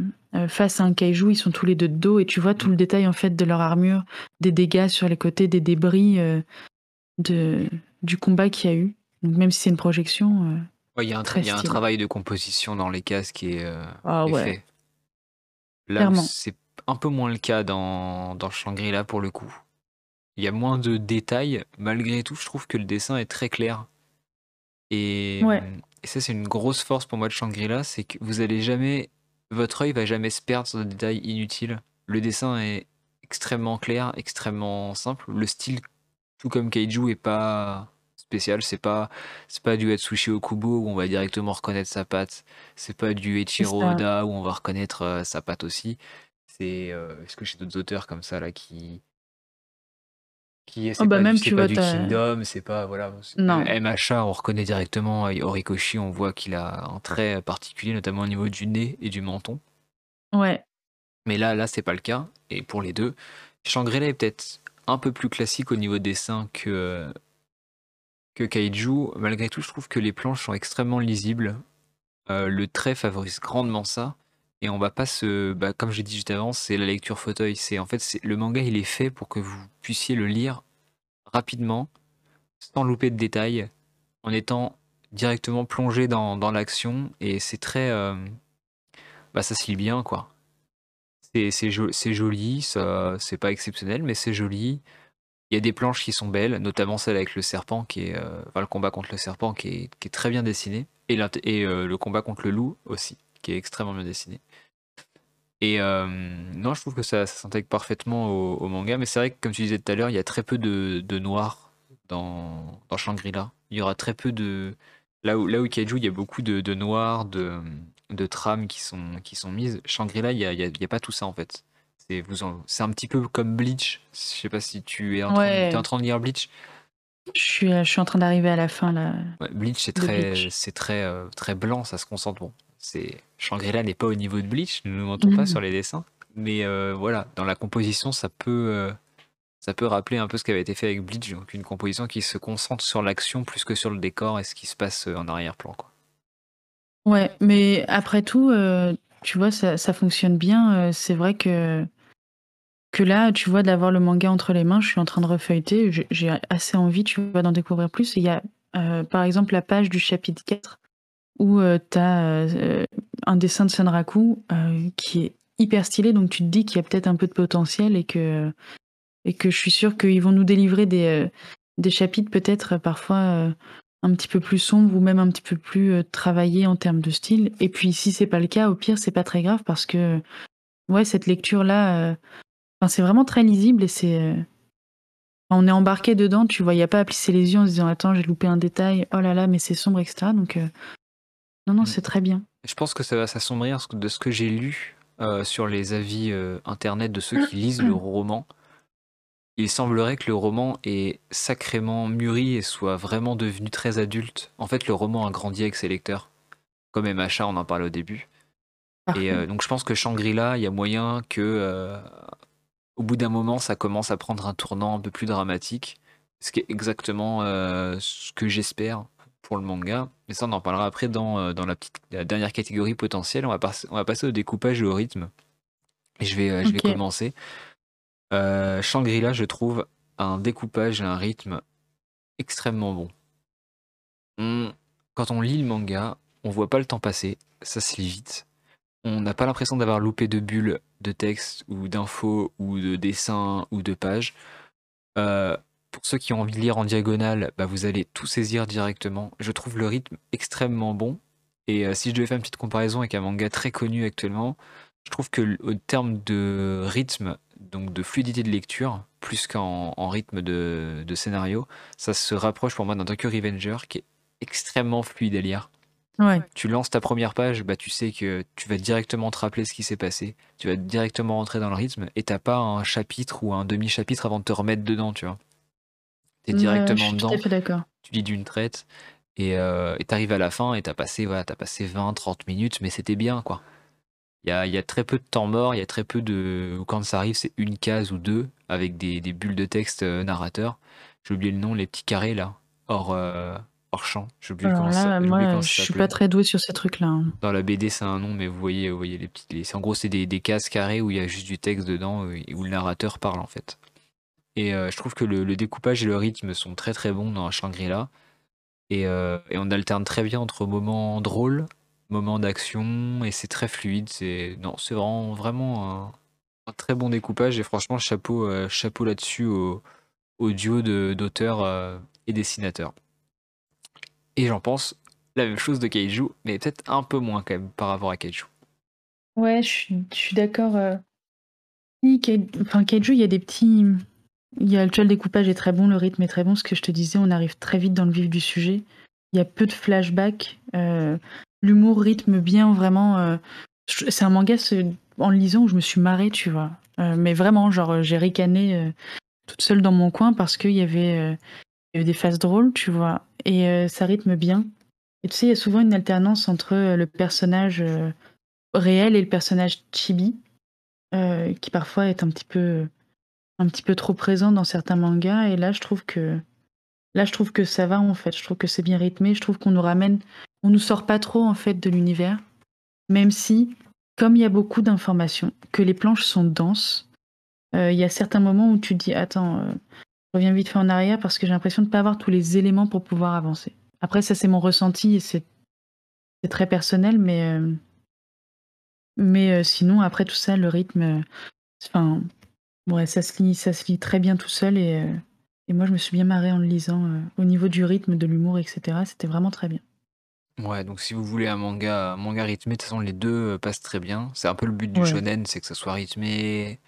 face à un kaiju, ils sont tous les deux de dos et tu vois tout le détail en fait de leur armure, des dégâts sur les côtés, des débris euh, de, du combat qu'il y a eu. Donc même si c'est une projection. Euh, il y a, un, y a un travail de composition dans les cases qui est, ah, ouais. fait. Là, c'est un peu moins le cas dans, dans Shangri-La pour le coup. Il y a moins de détails. Malgré tout, je trouve que le dessin est très clair. Et, et ça, c'est une grosse force pour moi de Shangri-La, c'est que vous allez jamais votre œil va jamais se perdre sur des détails inutiles. Le dessin est extrêmement clair, extrêmement simple. Le style, tout comme Kaiju, est pas spécial. C'est pas, c'est pas du Atsushi Okubo où on va directement reconnaître sa patte. C'est pas du Eiichiro Oda où on va reconnaître euh, sa patte aussi. C'est, euh, est-ce que j'ai d'autres auteurs comme ça là qui, qui est, oh, bah, pas, même, du, pas du Kingdom, c'est pas voilà. Non. MHA, on reconnaît directement Horikoshi, on voit qu'il a un trait particulier, notamment au niveau du nez et du menton. Ouais. Mais là, là, c'est pas le cas. Et pour les deux, Shangri-La est peut-être un peu plus classique au niveau dessin que que Kaiju. Malgré tout, je trouve que les planches sont extrêmement lisibles. Euh, le trait favorise grandement ça. Et on va pas se. Bah, comme j'ai dit juste avant, c'est la lecture fauteuil. C'est en fait le manga, il est fait pour que vous puissiez le lire rapidement, sans louper de détails, en étant directement plongé dans, l'action. Et c'est très. Euh, bah, ça se lit bien, quoi. C'est joli, c'est pas exceptionnel, mais c'est joli. Il y a des planches qui sont belles, notamment celle avec le serpent, qui est, euh, enfin, le combat contre le serpent, qui est, très bien dessiné, et, et euh, le combat contre le loup aussi qui est extrêmement bien dessiné. Et euh, non, je trouve que ça, s'intègre parfaitement au, manga, mais c'est vrai que comme tu disais tout à l'heure, il y a très peu de, de noir dans, dans Shangri-La. Il y aura très peu de... Là où, là où Kaiju, il y a beaucoup de, de noir, de, de trames qui sont, qui sont mises. Shangri-La, il n'y a, y a, pas tout ça en fait. C'est c'est un petit peu comme Bleach. Je sais pas si tu es en, train, es en train de lire Bleach. Je suis, je suis en train d'arriver à la fin là. Bleach, c'est très, c'est très, euh, très blanc, ça se concentre. Bon, c'est Shangri-La n'est pas au niveau de Bleach, nous ne mentons pas mhm. sur les dessins, mais euh, voilà, dans la composition, ça peut, euh, ça peut rappeler un peu ce qui avait été fait avec Bleach, donc une composition qui se concentre sur l'action plus que sur le décor et ce qui se passe euh, en arrière-plan. Quoi. Ouais, mais après tout, tu vois, ça, fonctionne bien. c'est vrai que que là, tu vois, d'avoir le manga entre les mains, je suis en train de refeuilleter, j'ai assez envie, tu vois, d'en découvrir plus. Il y a par exemple, la page du chapitre 4 où tu as un dessin de Sanraku qui est hyper stylé, donc tu te dis qu'il y a peut-être un peu de potentiel et que, et que je suis sûre qu'ils vont nous délivrer des, des chapitres peut-être parfois un petit peu plus sombres ou même un petit peu plus travaillés en termes de style. Et puis si c'est pas le cas, au pire, c'est pas très grave parce que ouais, cette lecture-là, c'est vraiment très lisible et c'est. on est embarqué dedans, tu vois, il n'y a pas à plisser les yeux en se disant Attends, j'ai loupé un détail, oh là là, mais c'est sombre, etc. Donc, non, non, mm. c'est très bien. Je pense que ça va s'assombrir de ce que j'ai lu euh, sur les avis euh, internet de ceux qui lisent le roman. Il semblerait que le roman est sacrément mûri et soit vraiment devenu très adulte. En fait, le roman a grandi avec ses lecteurs. Comme MHA, on en parlait au début. Et euh, donc je pense que Shangri-La, il y a moyen que au bout d'un moment, ça commence à prendre un tournant un peu plus dramatique. Ce qui est exactement ce que j'espère pour le manga. Mais ça, on en parlera après dans, euh, dans la, petite, dernière catégorie potentielle. On va, on va passer au découpage et au rythme. Et je vais, euh, je vais commencer. Euh, Shangri-La, je trouve un découpage et un rythme extrêmement bon. quand on lit le manga, on voit pas le temps passer, ça se lit vite. On n'a pas l'impression d'avoir loupé de bulles de texte ou d'infos ou de dessins ou de pages. Euh, pour ceux qui ont envie de lire en diagonale, bah, vous allez tout saisir directement. Je trouve le rythme extrêmement bon. Et euh, si je devais faire une petite comparaison avec un manga très connu actuellement, je trouve que au terme de rythme, donc de fluidité de lecture, plus qu'en rythme de, scénario, ça se rapproche pour moi d'un Tokyo Revenger qui est extrêmement fluide à lire. Ouais. Tu lances ta première page, bah tu sais que tu vas directement te rappeler ce qui s'est passé, tu vas directement rentrer dans le rythme et t'as pas un chapitre ou un demi-chapitre avant de te remettre dedans, tu vois. T'es directement dedans. Tu lis d'une traite et euh, tu arrives à la fin et t'as passé, voilà, as passé 20-30 minutes, mais c'était bien quoi. Il y a, y a, très peu de temps mort, il y a très peu de. Quand ça arrive, c'est une case ou deux avec des, des bulles de texte euh, narrateur. J'ai oublié le nom, les petits carrés là, hors, euh, hors champ. J'ai oublié comment ça. Moi, je suis pas très doué sur ces trucs-là. Hein. Dans la BD, c'est un nom, mais vous voyez, vous voyez les petits. en gros, c'est des, des, cases carrées où il y a juste du texte dedans, où le narrateur parle en fait. Et euh, je trouve que le, découpage et le rythme sont très très bons dans Shangri-La. Et, euh, et, on alterne très bien entre moments drôles, moments d'action, et c'est très fluide. C'est vraiment vraiment un, très bon découpage. Et franchement, chapeau euh, chapeau là-dessus au, au, duo d'auteurs et dessinateurs. Et j'en pense la même chose de Kaiju, mais peut-être un peu moins quand même par rapport à Kaiju. Ouais, je suis d'accord. Enfin, Kaiju, il y a des petits il y a, le découpage est très bon, le rythme est très bon. Ce que je te disais, on arrive très vite dans le vif du sujet. Il y a peu de flashbacks. Euh, l'humour rythme bien, vraiment. Euh, c'est un manga en le lisant où je me suis marrée, tu vois. Euh, mais vraiment, genre, j'ai ricané toute seule dans mon coin parce qu'il y, y avait des phases drôles, tu vois. Et ça rythme bien. Et tu sais, il y a souvent une alternance entre le personnage réel et le personnage chibi, qui parfois est un petit peu un petit peu trop présent dans certains mangas et là je trouve que là je trouve que ça va en fait, je trouve que c'est bien rythmé, je trouve qu'on nous ramène on nous sort pas trop en fait de l'univers. Même si comme il y a beaucoup d'informations, que les planches sont denses, euh, il y a certains moments où tu dis attends, euh, je reviens vite fait en arrière parce que j'ai l'impression de ne pas avoir tous les éléments pour pouvoir avancer. Après ça c'est mon ressenti et c'est très personnel mais euh, sinon après tout ça le rythme enfin Ouais, ça se lit, ça se lit très bien tout seul et, euh, et moi je me suis bien marrée en le lisant. Euh, au niveau du rythme, de l'humour, etc. C'était vraiment très bien. Ouais, donc si vous voulez un manga, un manga rythmé, de toute façon les deux euh, passent très bien. C'est un peu le but du shonen, c'est que ça soit rythmé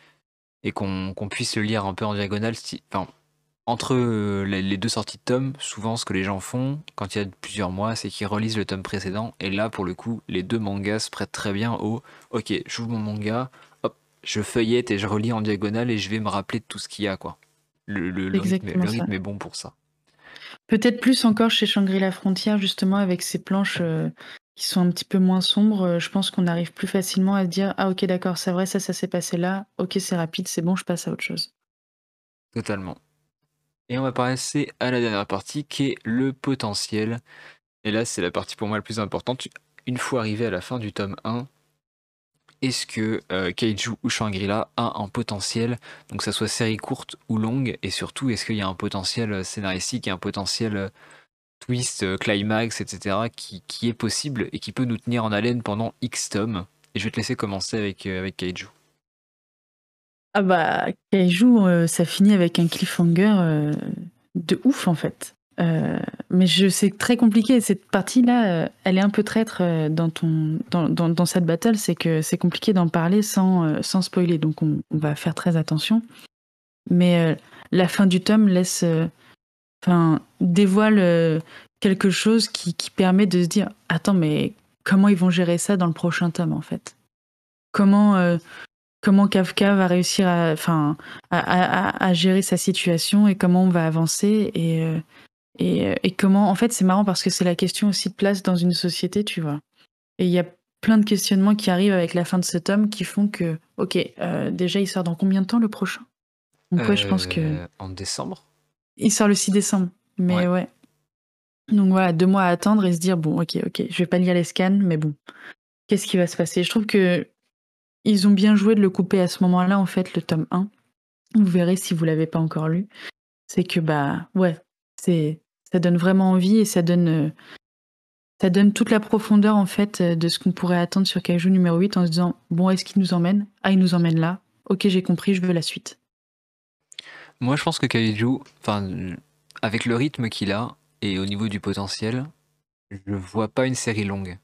et qu'on puisse le lire un peu en diagonale. Enfin, entre les, deux sorties de tomes, souvent ce que les gens font quand il y a plusieurs mois, c'est qu'ils relisent le tome précédent. Et là, pour le coup, les deux mangas se prêtent très bien au OK, j'ouvre mon manga, je feuillette et je relis en diagonale et je vais me rappeler de tout ce qu'il y a, quoi. Le, rythme, est bon pour ça. Peut-être plus encore chez Shangri-La Frontière, justement, avec ces planches euh, qui sont un petit peu moins sombres. Euh, je pense qu'on arrive plus facilement à dire Ah, ok, d'accord, c'est vrai, ça, ça s'est passé là. Ok, c'est rapide, c'est bon, je passe à autre chose. Totalement. Et on va passer à la dernière partie qui est le potentiel. Et là, c'est la partie pour moi la plus importante. Une fois arrivé à la fin du tome 1, est-ce que euh, Kaiju ou Shangri-La a un potentiel, donc ça soit série courte ou longue, et surtout est-ce qu'il y a un potentiel euh, scénaristique et un potentiel twist, climax, etc., qui, est possible et qui peut nous tenir en haleine pendant X tomes. Et je vais te laisser commencer avec, avec Kaiju. Ah bah, Kaiju, ça finit avec un cliffhanger de ouf en fait. Euh, mais je c'est très compliqué. Cette partie-là, euh, elle est un peu traître euh, dans, ton, dans, dans, cette battle. C'est que c'est compliqué d'en parler sans, sans spoiler. Donc on, va faire très attention. Mais la fin du tome laisse. Enfin, dévoile quelque chose qui, qui, permet de se dire Attends, mais comment ils vont gérer ça dans le prochain tome en fait? Comment. Comment Kafka va réussir à, enfin, à, à, gérer sa situation et comment on va avancer et, et, comment, en fait, c'est marrant parce que c'est la question aussi de place dans une société, tu vois. Et il y a plein de questionnements qui arrivent avec la fin de cet homme qui font que, ok, euh, déjà, il sort dans combien de temps le prochain? Donc, ouais, je pense que. Euh, en décembre? Il sort le 6 décembre, mais ouais. Donc voilà, deux mois à attendre et se dire, bon, ok, ok, je vais pas lire les scans, mais bon, qu'est-ce qui va se passer? Je trouve que ils ont bien joué de le couper à ce moment-là, en fait, le tome 1. Vous verrez si vous l'avez pas encore lu. C'est que, bah, ouais, c'est ça donne vraiment envie et ça donne, euh, ça donne toute la profondeur en fait euh, de ce qu'on pourrait attendre sur Kaiju numéro 8 en se disant bon est-ce qu'il nous emmène? Ah il nous emmène là. Ok j'ai compris, je veux la suite. Moi je pense que Kaiju, enfin avec le rythme qu'il a et au niveau du potentiel, je vois pas une série longue.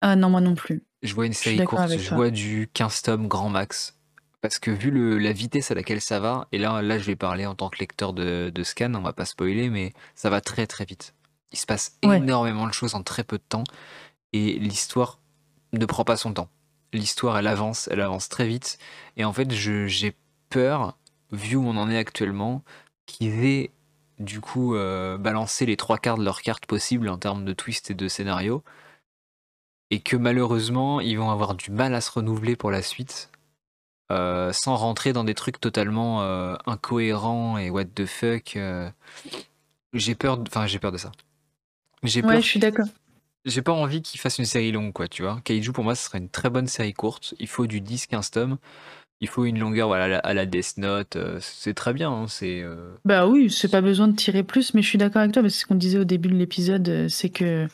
Ah non moi non plus. Je vois une série courte, je vois du 15 tomes grand max. Parce que vu le, la vitesse à laquelle ça va, et là, là je vais parler en tant que lecteur de, de scan, on va pas spoiler, mais ça va très très vite. Il se passe énormément de choses en très peu de temps, et l'histoire ne prend pas son temps. L'histoire, elle avance, elle avance très vite, et en fait, j'ai peur, vu où on en est actuellement, qu'ils aient du coup euh, balancé les trois quarts de leurs cartes possibles en termes de twist et de scénario, et que malheureusement, ils vont avoir du mal à se renouveler pour la suite euh, sans rentrer dans des trucs totalement euh, incohérents et what the fuck. Euh. j'ai peur, enfin j'ai peur de ça. J'ai ouais, je suis d'accord. J'ai pas envie qu'il fasse une série longue, quoi, tu vois. Kaiju, pour moi, ce serait une très bonne série courte. Il faut du 10-15 tomes. Il faut une longueur voilà, à la Death Note. c'est très bien. Hein, c'est, Bah oui, c'est pas besoin de tirer plus, mais je suis d'accord avec toi, parce que ce qu'on disait au début de l'épisode, c'est que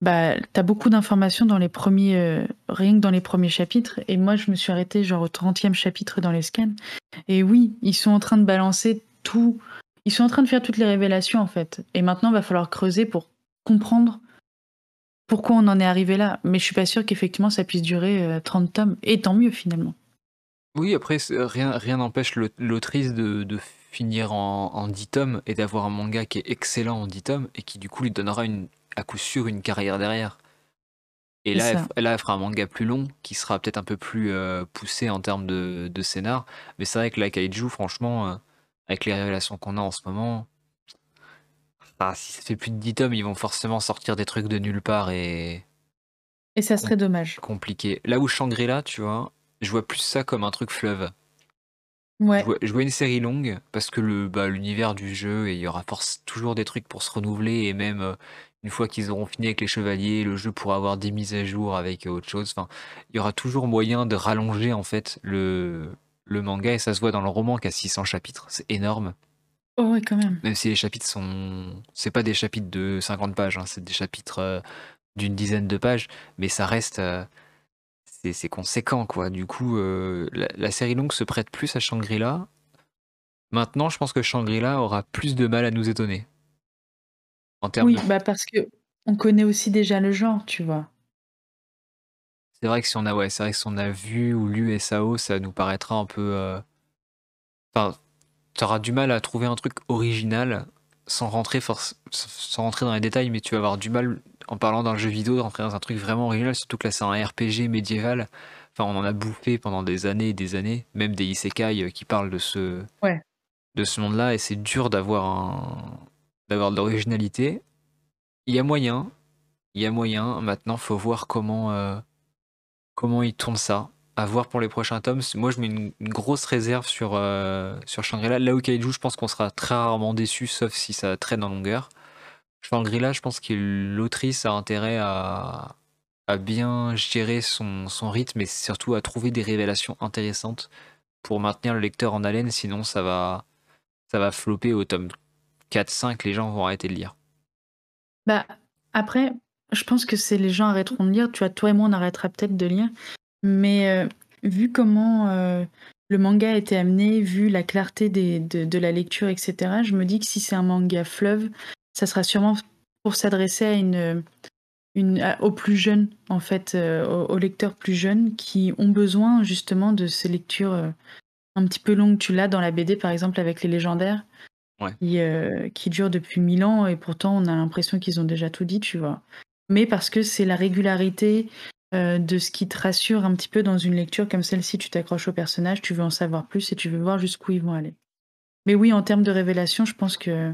bah, t'as beaucoup d'informations dans les premiers, euh, rien que dans les premiers chapitres. Et moi, je me suis arrêtée genre au 30e chapitre dans les scans. Et oui, ils sont en train de balancer tout. Ils sont en train de faire toutes les révélations, en fait. Et maintenant, il va falloir creuser pour comprendre pourquoi on en est arrivé là. Mais je suis pas sûre qu'effectivement, ça puisse durer 30 euh, tomes. Et tant mieux, finalement. Oui, après, rien rien n'empêche l'autrice de, de, finir en, en 10 tomes et d'avoir un manga qui est excellent en 10 tomes et qui, du coup, lui donnera une à coup sûr une carrière derrière. Et là elle, là, elle fera un manga plus long, qui sera peut-être un peu plus euh, poussé en termes de, de scénar. Mais c'est vrai que la Kaiju, franchement, euh, avec les révélations qu'on a en ce moment, bah, si ça fait plus de 10 tomes, ils vont forcément sortir des trucs de nulle part et. Et ça serait dommage. Compliqué. Là où Shangri-La, tu vois, je vois plus ça comme un truc fleuve. Ouais. Je vois, une série longue parce que le bah, l'univers du jeu et il y aura force, toujours des trucs pour se renouveler et même euh, une fois qu'ils auront fini avec les chevaliers, le jeu pourra avoir des mises à jour avec autre chose. Enfin, il y aura toujours moyen de rallonger en fait le, le manga et ça se voit dans le roman qui a 600 chapitres. C'est énorme. Oh ouais, quand même. Même si les chapitres sont. C'est pas des chapitres de 50 pages, hein, c'est des chapitres euh, d'une dizaine de pages, mais ça reste. Euh, c'est conséquent, quoi. Du coup, euh, la, la, série longue se prête plus à Shangri-La. Maintenant, je pense que Shangri-La aura plus de mal à nous étonner. Oui, bah parce que on connaît aussi déjà le genre, tu vois. C'est vrai que si on a, ouais, c'est vrai que si on a vu ou lu SAO, ça nous paraîtra un peu. Euh, enfin, tu auras du mal à trouver un truc original sans rentrer, sans rentrer dans les détails, mais tu vas avoir du mal en parlant d'un jeu vidéo de rentrer dans un truc vraiment original, surtout que là c'est un RPG médiéval. Enfin, on en a bouffé pendant des années et des années, même des isekai euh, qui parlent de ce, ouais. de ce monde-là, et c'est dur d'avoir un, d'avoir de l'originalité. Il y a moyen, il y a moyen. Maintenant, faut voir comment euh, comment ils tournent ça. À voir pour les prochains tomes. Moi, je mets une, grosse réserve sur euh, sur Shangri-La. Là où Kaiju, je pense qu'on sera très rarement déçu, sauf si ça traîne en longueur. Shangri-La, je pense que l'autrice a intérêt à, bien gérer son, son rythme et surtout à trouver des révélations intéressantes pour maintenir le lecteur en haleine. Sinon, ça va ça va flopper au tome 4-5, les gens vont arrêter de lire. Bah, après, je pense que c'est les gens arrêteront de lire. Tu vois, toi et moi, on arrêtera peut-être de lire. Mais vu comment le manga a été amené, vu la clarté de, la lecture, etc., je me dis que si c'est un manga fleuve, ça sera sûrement pour s'adresser à une, une, aux plus jeunes, en fait, aux, lecteurs plus jeunes qui ont besoin justement de ces lectures un petit peu longues. Tu l'as dans la BD, par exemple, avec les légendaires. Qui, qui durent depuis mille ans et pourtant on a l'impression qu'ils ont déjà tout dit, tu vois mais parce que c'est la régularité euh, de ce qui te rassure un petit peu dans une lecture comme celle-ci. Tu t'accroches au personnage, tu veux en savoir plus et tu veux voir jusqu'où ils vont aller. Mais oui, en termes de révélation, je pense que,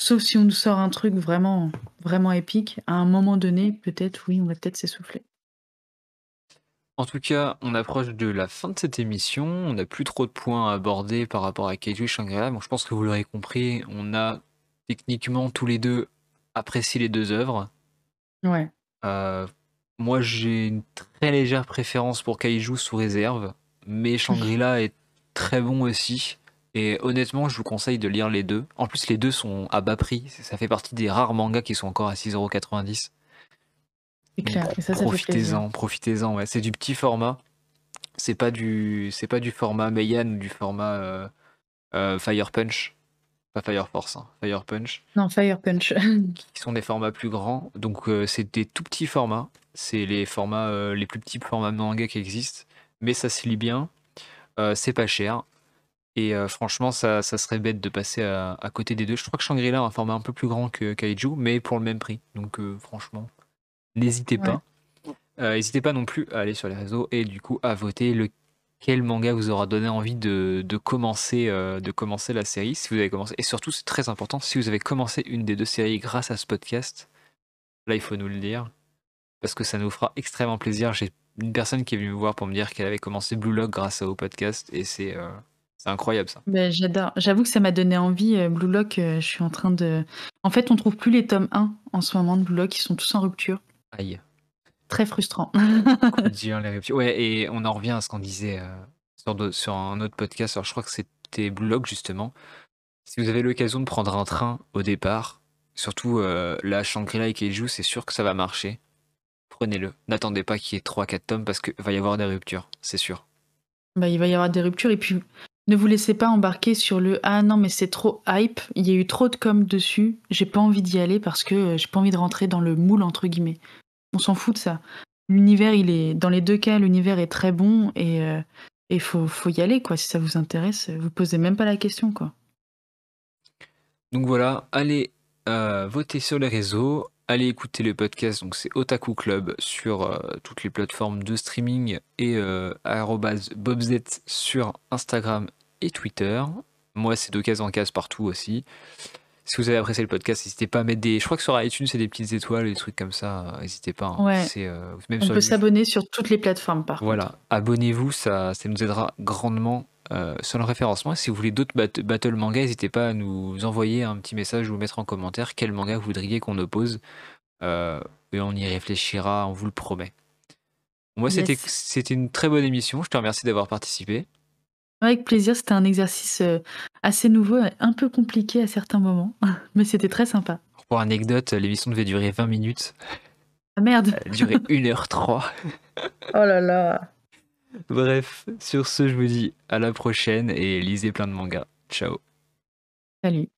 sauf si on nous sort un truc vraiment, vraiment épique, à un moment donné, peut-être, oui, on va peut-être s'essouffler. En tout cas, on approche de la fin de cette émission. On n'a plus trop de points à aborder par rapport à Kaiju et Shangri-La. je pense que vous l'aurez compris, on a techniquement tous les deux apprécié les deux œuvres. Ouais. Euh, moi, j'ai une très légère préférence pour Kaiju sous réserve, mais Shangri-La est très bon aussi. Et honnêtement, je vous conseille de lire les deux. En plus, les deux sont à bas prix. Ça fait partie des rares mangas qui sont encore à 6,90€. C'est clair, ça, Profitez-en, profitez-en. Ouais. C'est du petit format. C'est pas du, c'est pas du format Meian ou du format euh, euh, Fire Punch. Fire Force, hein, Fire Punch. Non, Fire Punch. qui sont des formats plus grands. Donc euh, c'est des tout petits formats. C'est les formats, les plus petits formats manga qui existent. Mais ça se lit bien. C'est pas cher. Et franchement, ça, ça, serait bête de passer à, côté des deux. Je crois que Shangri-La a un format un peu plus grand que Kaiju, mais pour le même prix. Donc franchement, n'hésitez pas. N'hésitez pas non plus à aller sur les réseaux et du coup à voter le quel manga vous aura donné envie de, commencer, euh, de commencer la série, si vous avez commencé. Et surtout, c'est très important, si vous avez commencé une des deux séries grâce à ce podcast, là, il faut nous le dire, parce que ça nous fera extrêmement plaisir. J'ai une personne qui est venue me voir pour me dire qu'elle avait commencé Blue Lock grâce au podcast, et c'est euh, incroyable ça. Ben, J'adore. J'avoue que ça m'a donné envie. Euh, Blue Lock, je suis en train de. En fait, on trouve plus les tomes 1 en ce moment de Blue Lock, ils sont tous en rupture. Aïe. Très frustrant. Ouais, et on en revient à ce qu'on disait euh, sur, un autre podcast. Alors, je crois que c'était Blog, justement. Si vous avez l'occasion de prendre un train au départ, surtout euh, la Shangri-La et Keiju, c'est sûr que ça va marcher. Prenez-le. N'attendez pas qu'il y ait 3-4 tomes parce qu'il va y avoir des ruptures, c'est sûr. Bah, il va y avoir des ruptures et puis ne vous laissez pas embarquer sur le ah non mais c'est trop hype, il y a eu trop de com dessus, j'ai pas envie d'y aller parce que euh, j'ai pas envie de rentrer dans le moule entre guillemets. On s'en fout de ça. L'univers, il est dans les deux cas, l'univers est très bon et il euh, faut, faut, y aller quoi. Si ça vous intéresse, vous posez même pas la question quoi. Donc voilà, allez euh, voter sur les réseaux, allez écouter le podcast. Donc c'est Otaku Club sur euh, toutes les plateformes de streaming et @bobz sur Instagram et Twitter. Moi, c'est de case en case partout aussi. Si vous avez apprécié le podcast, n'hésitez pas à mettre des. Je crois que sur iTunes, c'est des petites étoiles, des trucs comme ça. N'hésitez pas. Hein. Ouais. Euh, même On peut s'abonner sur toutes les plateformes, par Voilà, abonnez-vous, ça, ça nous aidera grandement euh, sur le référencement. Si vous voulez d'autres battle manga, n'hésitez pas à nous envoyer un petit message ou mettre en commentaire quel manga vous voudriez qu'on oppose. Euh, et on y réfléchira, on vous le promet. Moi, c'était c'était une très bonne émission. Je te remercie d'avoir participé. Avec plaisir, c'était un exercice euh, assez nouveau, un peu compliqué à certains moments, mais c'était très sympa. Pour anecdote, l'émission devait durer 20 minutes. Ah merde Elle durait 1h03. oh là là Bref, sur ce, je vous dis à la prochaine et lisez plein de mangas. Ciao. Salut.